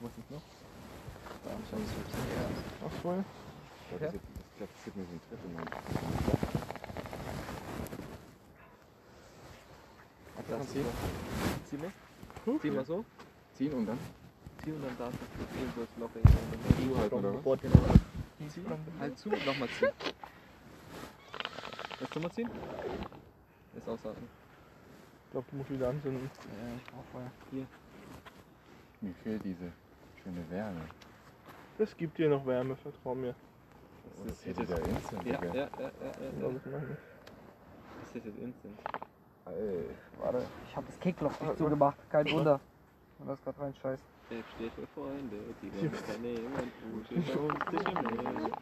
Wo ist es noch? Da, schau es jetzt. Ach, voll. Ich glaube, das, ich sieht mir so ein Tritt Mann. Das Kannst du ziehen? Zieh mal. Zieh mal so. Ziehen und dann? Zieh und dann da ist irgendwo das Loch. irgendwo. Zuhalten oder was? Genau. Zieh. Halt zu, nochmal ziehen. Willst du mal ziehen? Ist aushalten. Ich glaube, du musst wieder anzünden. Ja, ich brauch Feuer. Hier. Mir fehlt diese schöne Wärme. Das gibt dir noch Wärme, vertrau mir. Das ist hier dieser Instant, Ja, ja, ja, ja, ja. Ja. Das jetzt instant. Ey, Warte, ich hab das Kickloch nicht zugemacht. Kein Wunder. Und das gerade rein scheiß. Dave steht für Freunde, die wollen mich vernehmen. Gute Chance, dich im Leben.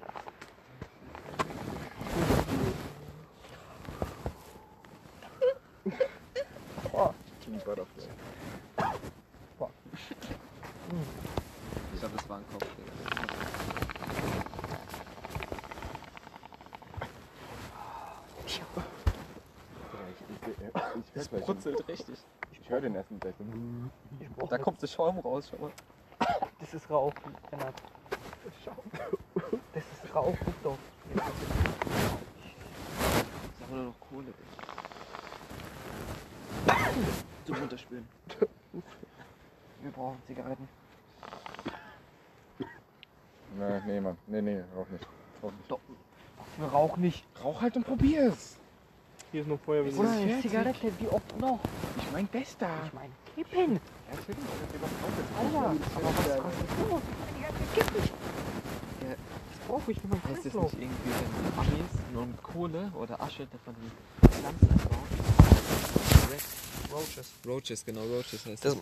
Team Butterfly. Ich glaube, das war ein Kopf. Digga. Ich, ich, ich, ich, Das brutzelt richtig. ich höre den ersten gleich. Da kommt der Schaum raus, schau mal. Das ist Rauch, Lennart. Das ist Rauch, guck doch. Das ist aber nur noch Kohle. Zum Runterspülen. Wir brauchen Zigaretten. Nee, nee, Mann. Nee, nee, rauch nicht. Rauch nicht. Doch. Wir rauchen nicht. Rauch halt und probier's. Hier ist noch Feuer. wenn Oder eine Zigarette, wie oft noch? Ich mein Bester. Ich meine, Kippen. Ja, natürlich. Alter, aber was, was ist los? Die ganze Kippen. Ja. Das brauche ich für meinen Heißt das nicht irgendwie, wenn Amis nur mit Kohle oder Asche davon die Pflanzen anbauen? Roaches. Roaches, genau, Roaches heißt Das,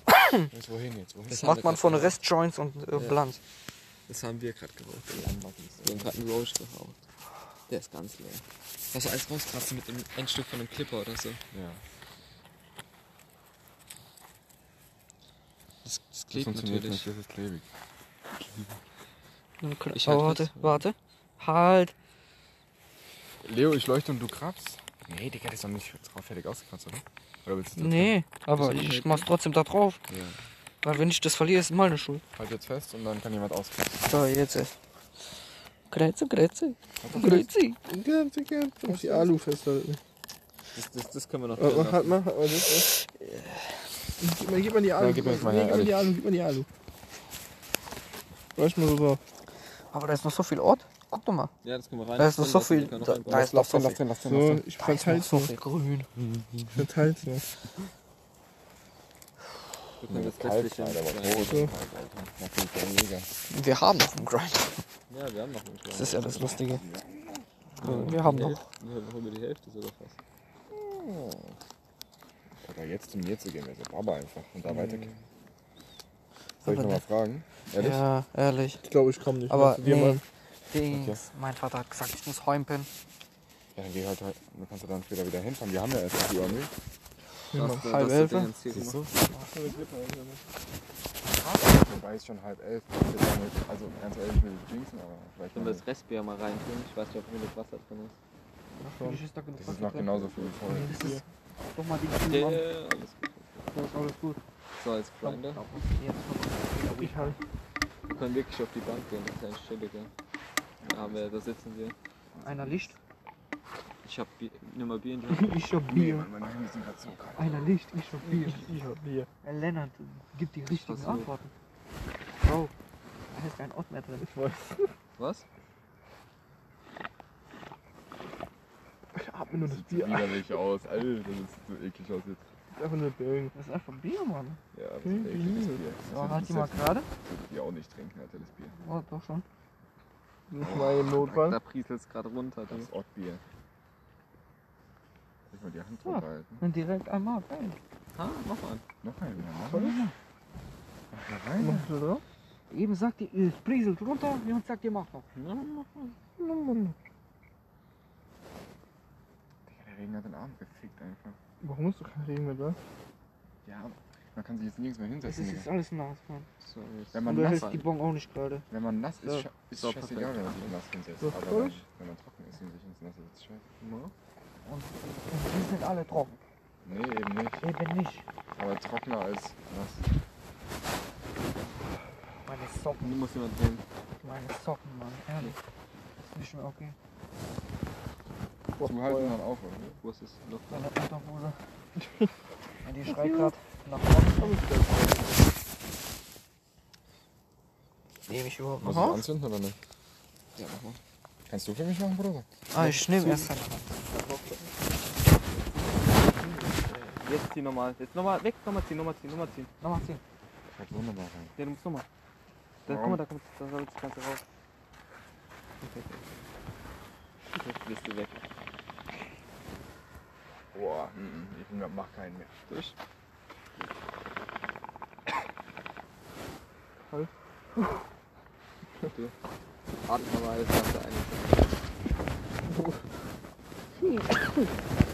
Jetzt wohin jetzt? Wohin? Das macht man von Rest. Restjoints und äh, Ja. Blunt. Das haben wir gerade geraucht. Wir haben gerade einen Roach geraucht. Der ist ganz leer. Hast du eins rauskratzen mit dem Endstück von einem Clipper oder so? Ja. Das, das Das klebt funktioniert natürlich. nicht, das ist klebig. Ich oh, halt warte, was. warte. Halt. Leo, ich leuchte und du krabst? Nee, Digga, das ist doch nicht drauf fertig ausgekratzt, oder? Oder willst du das Nee, dran? aber Das ich mach's trotzdem da drauf. Ja. Weil wenn ich das verliere, ist meine Schuld. Halt jetzt fest und dann kann jemand auskratzen. So, jetzt. äh. Grüezi, grüezi. Grüezi. Ganz, ganz. Auf die Alu festhalten. Das, das, das können wir noch mach, halt mal, halt mal das. Gib mal, gib mal die Alu. Ja, gib mal nee, her, gib mal die. Alu, gib mal die Alu. Weißt mal so drauf. Aber da ist noch so viel Ort. Guck doch mal. Ja, das können wir rein. Da ist noch so viel. Da, da ist noch so viel. So, ich Da ist noch grün. Ich verteil's noch. Wir können das Kalt, restliche Jäger. Wir haben noch einen Grind. Ja, wir haben noch einen Das ist ja das Lustige. Wir haben noch. Wir holen wir die Hälfte sogar fast. Aber jetzt zum Mir zu gehen, wäre so Baba einfach und da Mhm. weitergehen. Soll ich nochmal fragen? Ehrlich? Ja, ehrlich. Ich glaube, ich komme nicht Aber mehr zu nee. Dings. Mein Vater hat gesagt, ich muss heimpen. Ja, dann geh halt, halt dann kannst du dann später wieder hinfahren. Wir haben ja erst die Uhr, ne? Ja, Das- das halb elf. du? Wobei es schon halb elf ist. Also ganz ehrlich, ich will nicht jinxen, aber vielleicht Wenn wir das Restbier mal reintun, ich weiß nicht, ob genug Wasser drin ist. Da genug Das ist Wasser noch drin. genauso viel wie vorher. Das ist doch mal die Kühe. ja, alles gut. Das ist alles gut. So, als Grinder. Jetzt Ich halt. Wir können wirklich auf die Bank gehen, das ist ein chilliger. Da haben wir, da sitzen wir. Einer Licht. Ich hab Bier, nimm mal Bier in die Hand. [LAUGHS] Ich hab Bier. Meine Hände sind gerade so kalt. Einer Licht. Ich hab Bier. Ich hab Bier. Herr Lennart gibt die richtigen so. Antworten. Bro, da ist kein Ort mehr drin. Ich weiß. Was? Ich atme nur das Sieht so Bier ein. widerlich aus. Alter, das sieht so eklig aus jetzt. Einfach nur Bögen. Das ist einfach Bier, Mann. Ja, das ist ekliges Bier. So, Das halt ist die mal jetzt- gerade. Ich auch nicht trinken, Alter, das Bier. Oh, doch schon. Nicht mal im Notfall. Da prieselt es gerade runter. Das ist Ottbier. Mal die Hand Ja. drunter halten? Und direkt einmal rein. Ah, mach mal. Noch einen, ja. Mach mal. Mach mal rein. Machst du drauf? Eben sagt ihr, es prieselt runter, jemand sagt ihr macht noch. Digga, der Regen hat den Arm gefickt einfach. Warum ist doch kein Regen mehr da? Ja, man kann sich jetzt nirgends mehr Es hinsetzen. ist Digga. jetzt alles nass, Mann. So, jetzt. Wenn Und man du nass, hältst die Bon auch nicht gerade. wenn man nass ist, So. scha- ist So, scheißegal, perfekt. wenn man sich nass hinsetzt. So, Aber wenn, wenn man trocken ist und sich ins Nasse setzt, scheiße. Und, und die sind alle trocken. Nee, eben nicht. Eben nicht. Aber trockener als nass. Meine Socken, Die muss jemand nehmen. meine Socken, Mann. Ehrlich. Das ist nicht mehr okay. Zuhalten dann auf, oder? Wo ist es? Luft. Meine Unterhose. [LAUGHS] Ja, die schreit grad nach vorne. Nehme ich überhaupt Muss noch ich auf? anzünden oder nicht? Ja, mach mal. Kannst du für mich machen, Bruder? Ah, ich nehme erst eine. Jetzt zieh nochmal. Jetzt nochmal weg, nochmal ziehen, nochmal ziehen, nochmal ziehen. Nochmal ziehen. Schaut wunderbar rein. Ja, du musst nochmal. Da, guck mal, da kommt da soll das Ganze raus. Okay. Jetzt bist du weg. Boah, mm, ich mach keinen mehr. Durch. Halt. Du. Atme mal alles Wasser ein. [LAUGHS]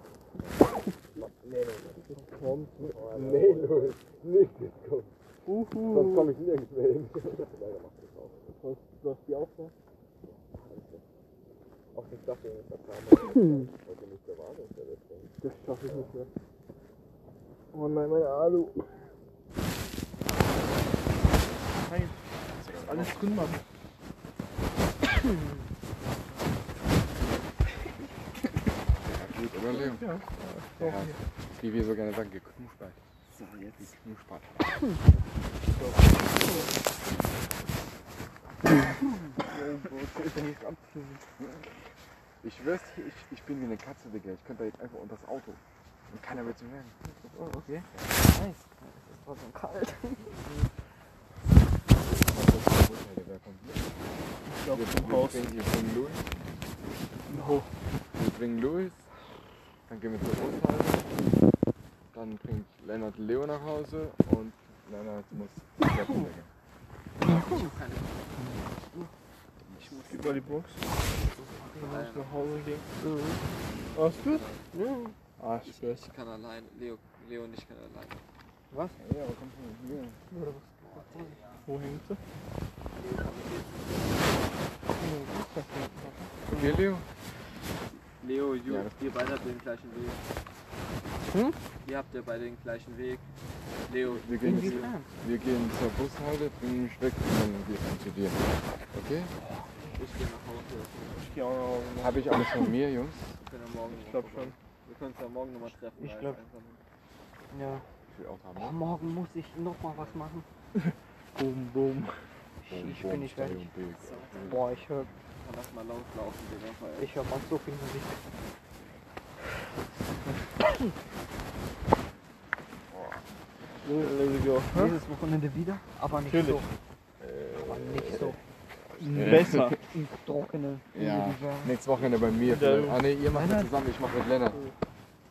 Nee, Louis, nicht jetzt. Uhu. Sonst komm ich nirgends mehr hin. Was, du hast die auch da? Auch ich dachte, das war heute nicht der Wahnsinn, der das Ding. Das schaffe ich nicht mehr. Oh nein, meine Alu. Nein. Alles drin, Mann. Gut, oder Leo? Ja. Ja. Wie wir so gerne sagen, geknuspert. So, jetzt. Geknuspert. Ich schwör's dir, ich, ich bin wie eine Katze, Digga. Ich könnte da jetzt einfach unter das Auto. Und keiner wird es hören. Oh, okay. Nice. Es ist trotzdem kalt. Ich glaub, wir, vom wir, Haus. bringen, wir bringen Louis. No. Wir bringen Louis. Dann gehen wir zur Bushalte. Dann bringt Lennart Leo nach Hause und Lennart muss Steppen wecken. Gib mal die Box. Dann muss ich nach Hause gehen. Alles gut? Ja. Ah, ich schwör's. Ich kann allein, Leo, Leo und ich kann allein. Was? Ja, aber komm schon hier. Wo hängt sie? Okay, Leo? Leo, Ju, Ja, ihr beide habt den gleichen Weg. Hm? Ihr habt ja beide den gleichen Weg. Leo, Wir gehen, Inwiefern? wir gehen zur Bushalte, bringen mich weg und dann gehst du zu dir. Okay? ich gehe nach Hause. Ich geh auch nach Hause. Habe ich alles von mir, Jungs? Wir können ja morgen Ich glaub noch mal- schon. Wir können uns ja morgen nochmal treffen. Ich weil glaub- einfach- Ja. Ich will auch haben. Oh, morgen muss ich noch mal was machen. [LAUGHS] Boom, boom. Ich, ich bin nicht fertig. Boah, ich höre Dann lass mal loslaufen, Digga. weil- ich hör mal so viel Musik. Dieses Wochenende wieder, aber nicht Natürlich. so. Aber nicht so. Besser. Im Trockenen. Ja, wie nächstes Wochenende bei mir. Ah ne, ihr macht das zusammen, ich mach mit Lennart.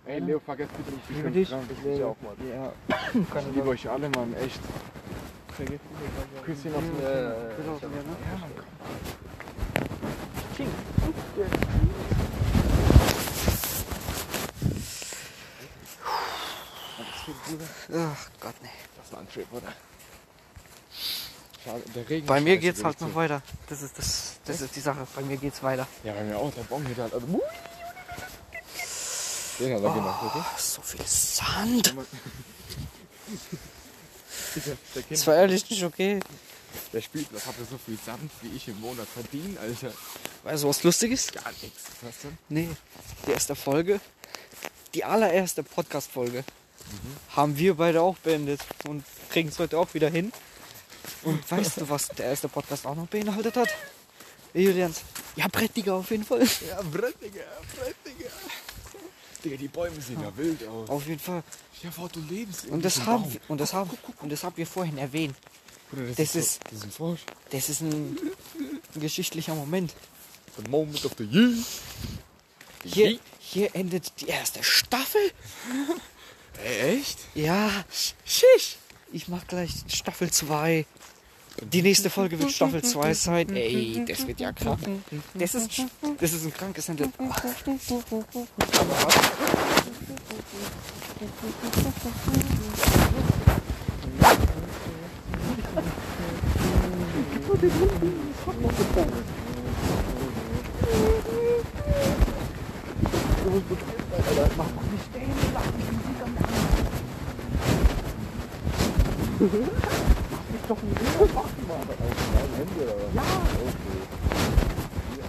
Ey Leo, vergesst bitte nicht, ich bin dich. krank. Ich will auch mal. Ja. Ich liebe euch alle, Mann, echt. Küsschen auf den... Mir, ne? Ja, Mann, komm. Ach Gott, nee. Das war ein Trip, oder? Schade, der Regen Bei mir geht's halt noch weiter. Das ist das, das ist die Sache. Bei mir geht's weiter. Ja, bei mir auch, der Baum hier halt. Also, den hat er gemacht, okay? Oh, so viel Sand. Das war ehrlich nicht okay. der Spielplatz hatte so viel Sand, wie ich im Monat verdiene, Alter. Weißt du, was lustig ist? Gar nichts. Was denn? Nee, die erste Folge, die allererste Podcast-Folge, haben wir beide auch beendet und kriegen es heute auch wieder hin. Und [LAUGHS] weißt du, was der erste Podcast auch noch beinhaltet hat? Julians. Ja, Brettiger auf jeden Fall. Ja, Brett, Digga, Brett, Digga. Die Bäume sehen ja wild aus. Auf jeden Fall. Ja, vor du lebst Und das haben Baum. und das haben, und das haben wir vorhin erwähnt. Bruder, das, Das ist, ist- so- das ist ein Frosch. Das ist ein, ein geschichtlicher Moment. The Moment of the Year. Hier, hier endet die erste Staffel. [LAUGHS] Echt? Ja. Schisch. Ich mach gleich Staffel 2. Die nächste Folge wird Staffel 2 sein. Ey, das wird ja krank. Das ist, das ist ein krankes Handel. Ach. So gut probiert, Alter. Mach mal nicht stehen, mach mich nicht am Arm. Mach mich doch nicht wieder machen, Mann. Auf deinem Handy oder was? Ja. Okay. Ja.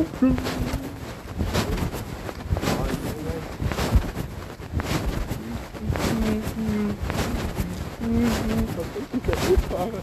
Okay. Mhm. Mhm. Mhm. Was ist denn der Fahrer?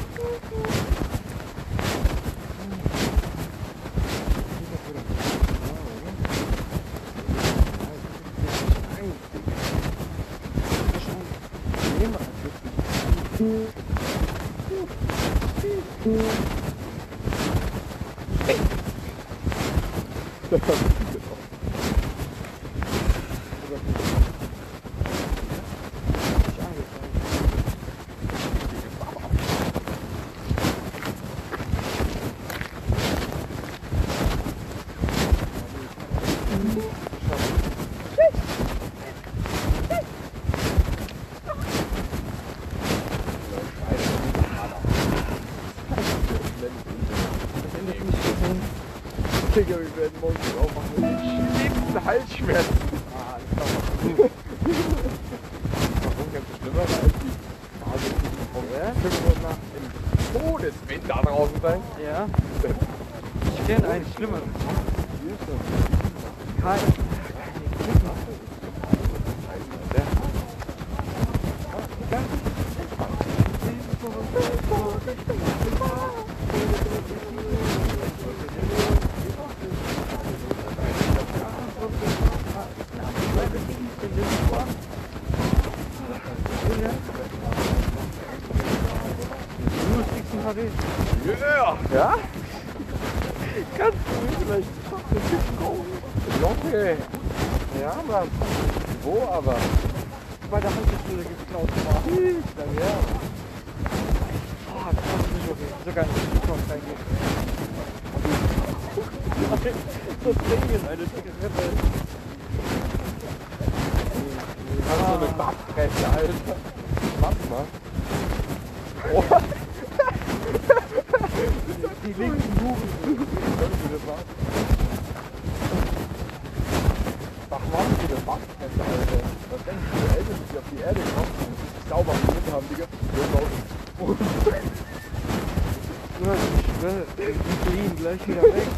열심히 하고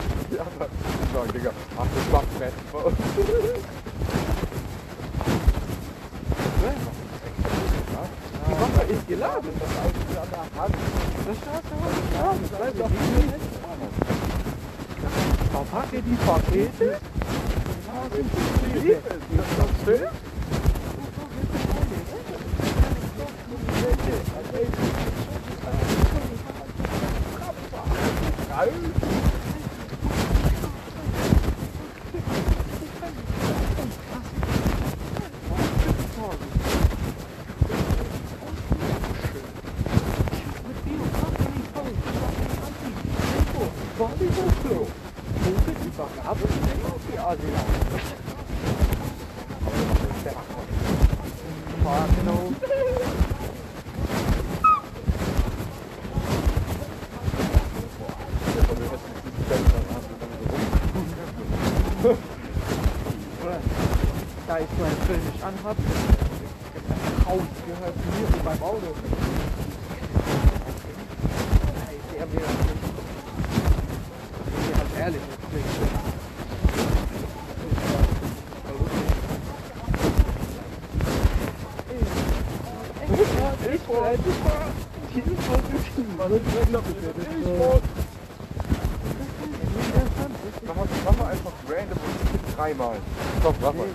da ich so einen Film nicht anhab, Haut gehört mir wie beim Auto. Der mir halt ehrlich. Ich wollte ich wollte ich wollte Mach mal einfach random und tipp dreimal. Komm, mach mal.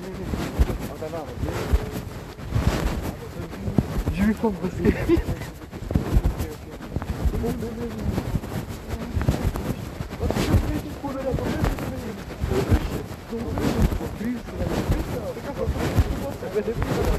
pauvre fille. [LAUGHS]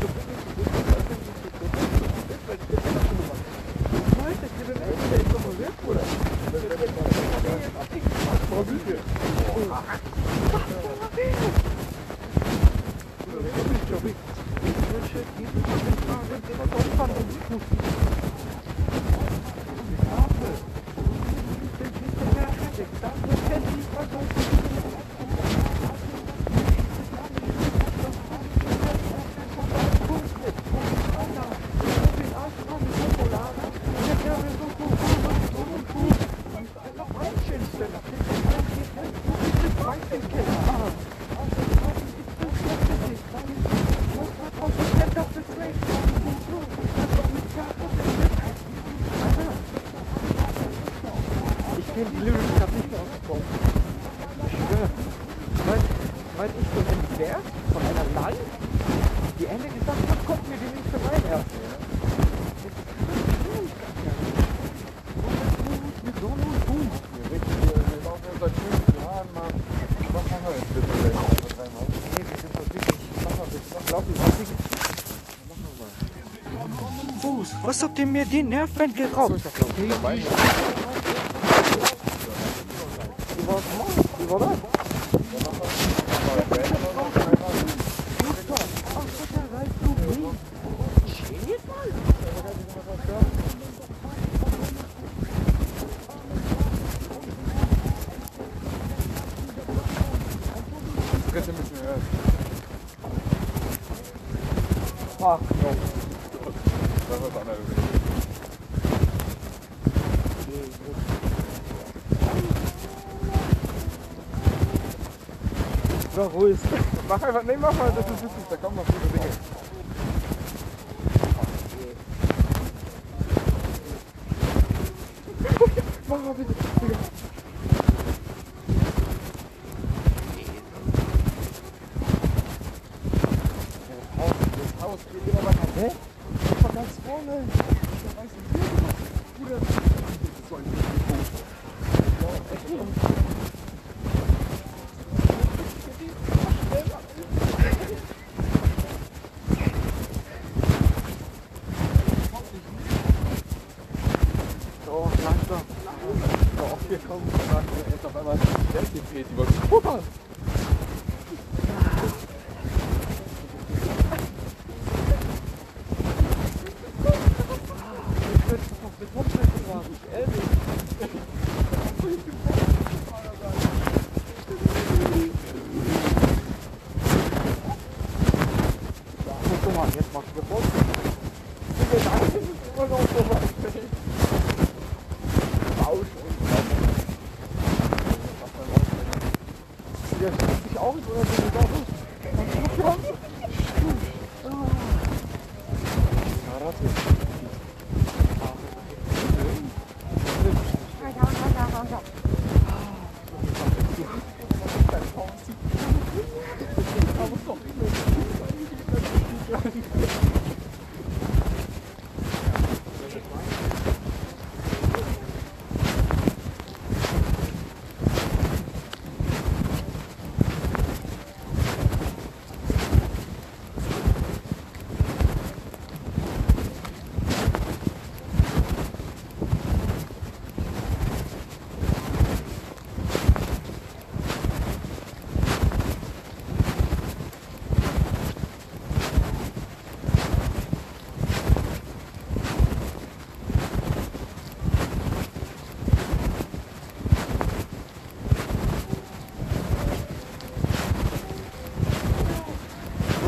Was habt ihr mir die Nerven geraubt? Ruhig. [LAUGHS] Mach einfach, nee, mach mal, das ist witzig, da kommen noch gute Dinge. Mach mal bitte, Digga. Das Haus geht immer weiter. Hä? Das war ganz vorne. Da weiß ich nicht. Bruder. Das ist so ein Ja, echt. So, langsam. Doch, wir kommen. Jetzt auf einmal die Welt gedreht. Die wollen puppern. Guck mal, jetzt machst du Fotos. Digga, nein, das ist immer noch so weit weg. Rausch und Der schießt sich auch oder so mit Autos.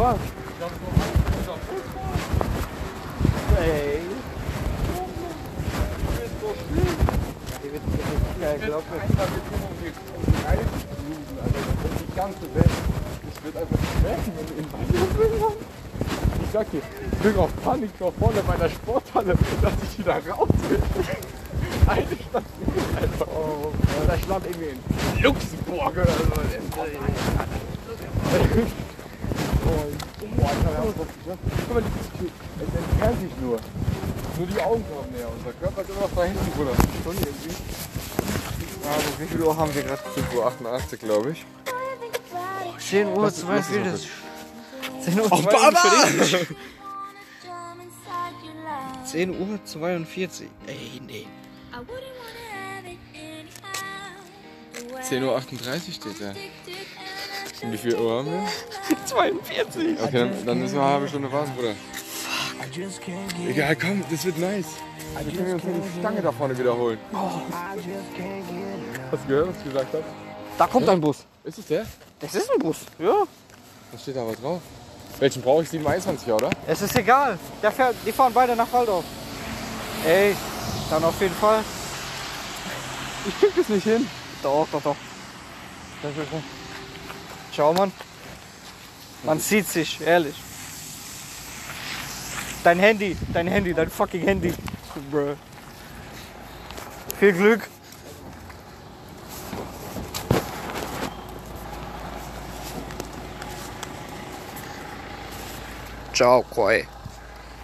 Was? Ey. Ja, ich glaube, die ganze Welt, das wird einfach schmecken, wenn du in Weihnachten kommst. Ich sag dir, ich bin auf Panik vor vorne bei der Sporthalle, dass ich wieder raus will. Eine Station einfach. Oh, da stand irgendwie in Luxemburg oder so. Boah, ich hab was geschafft. Guck mal, es entfernt sich nur. Nur die Augen kommen näher. Unser Körper ist immer noch da hinten, Bruder. Schon irgendwie. Also, wie viel Uhr haben wir gerade? 5.88 Uhr, glaube ich. 10 Uhr Lass- lass es 42. 10 Uhr Oh, 42. 10 Uhr 42. Ey, nee. 10.38 Uhr steht da. Und wie viel Uhr haben wir? [LAUGHS] 42. Okay, dann, dann müssen wir eine halbe Stunde warten, Bruder. Egal, komm, das wird nice. Dann können wir uns die Stange da vorne wiederholen. Hast du gehört, was ich gesagt habe? Da kommt ein Bus. Ist es der? Das ist ein Bus, ja. Was steht da aber drauf? Welchen brauche ich? 721, oder? Es ist egal. Der fährt, die fahren beide nach Waldorf. Ey, dann auf jeden Fall. Ich krieg das nicht hin. Doch, doch, doch. Schau, Mann. Man sieht sich, ehrlich. Dein Handy, dein Handy, dein fucking Handy. Bruh. Viel Glück. čao koje.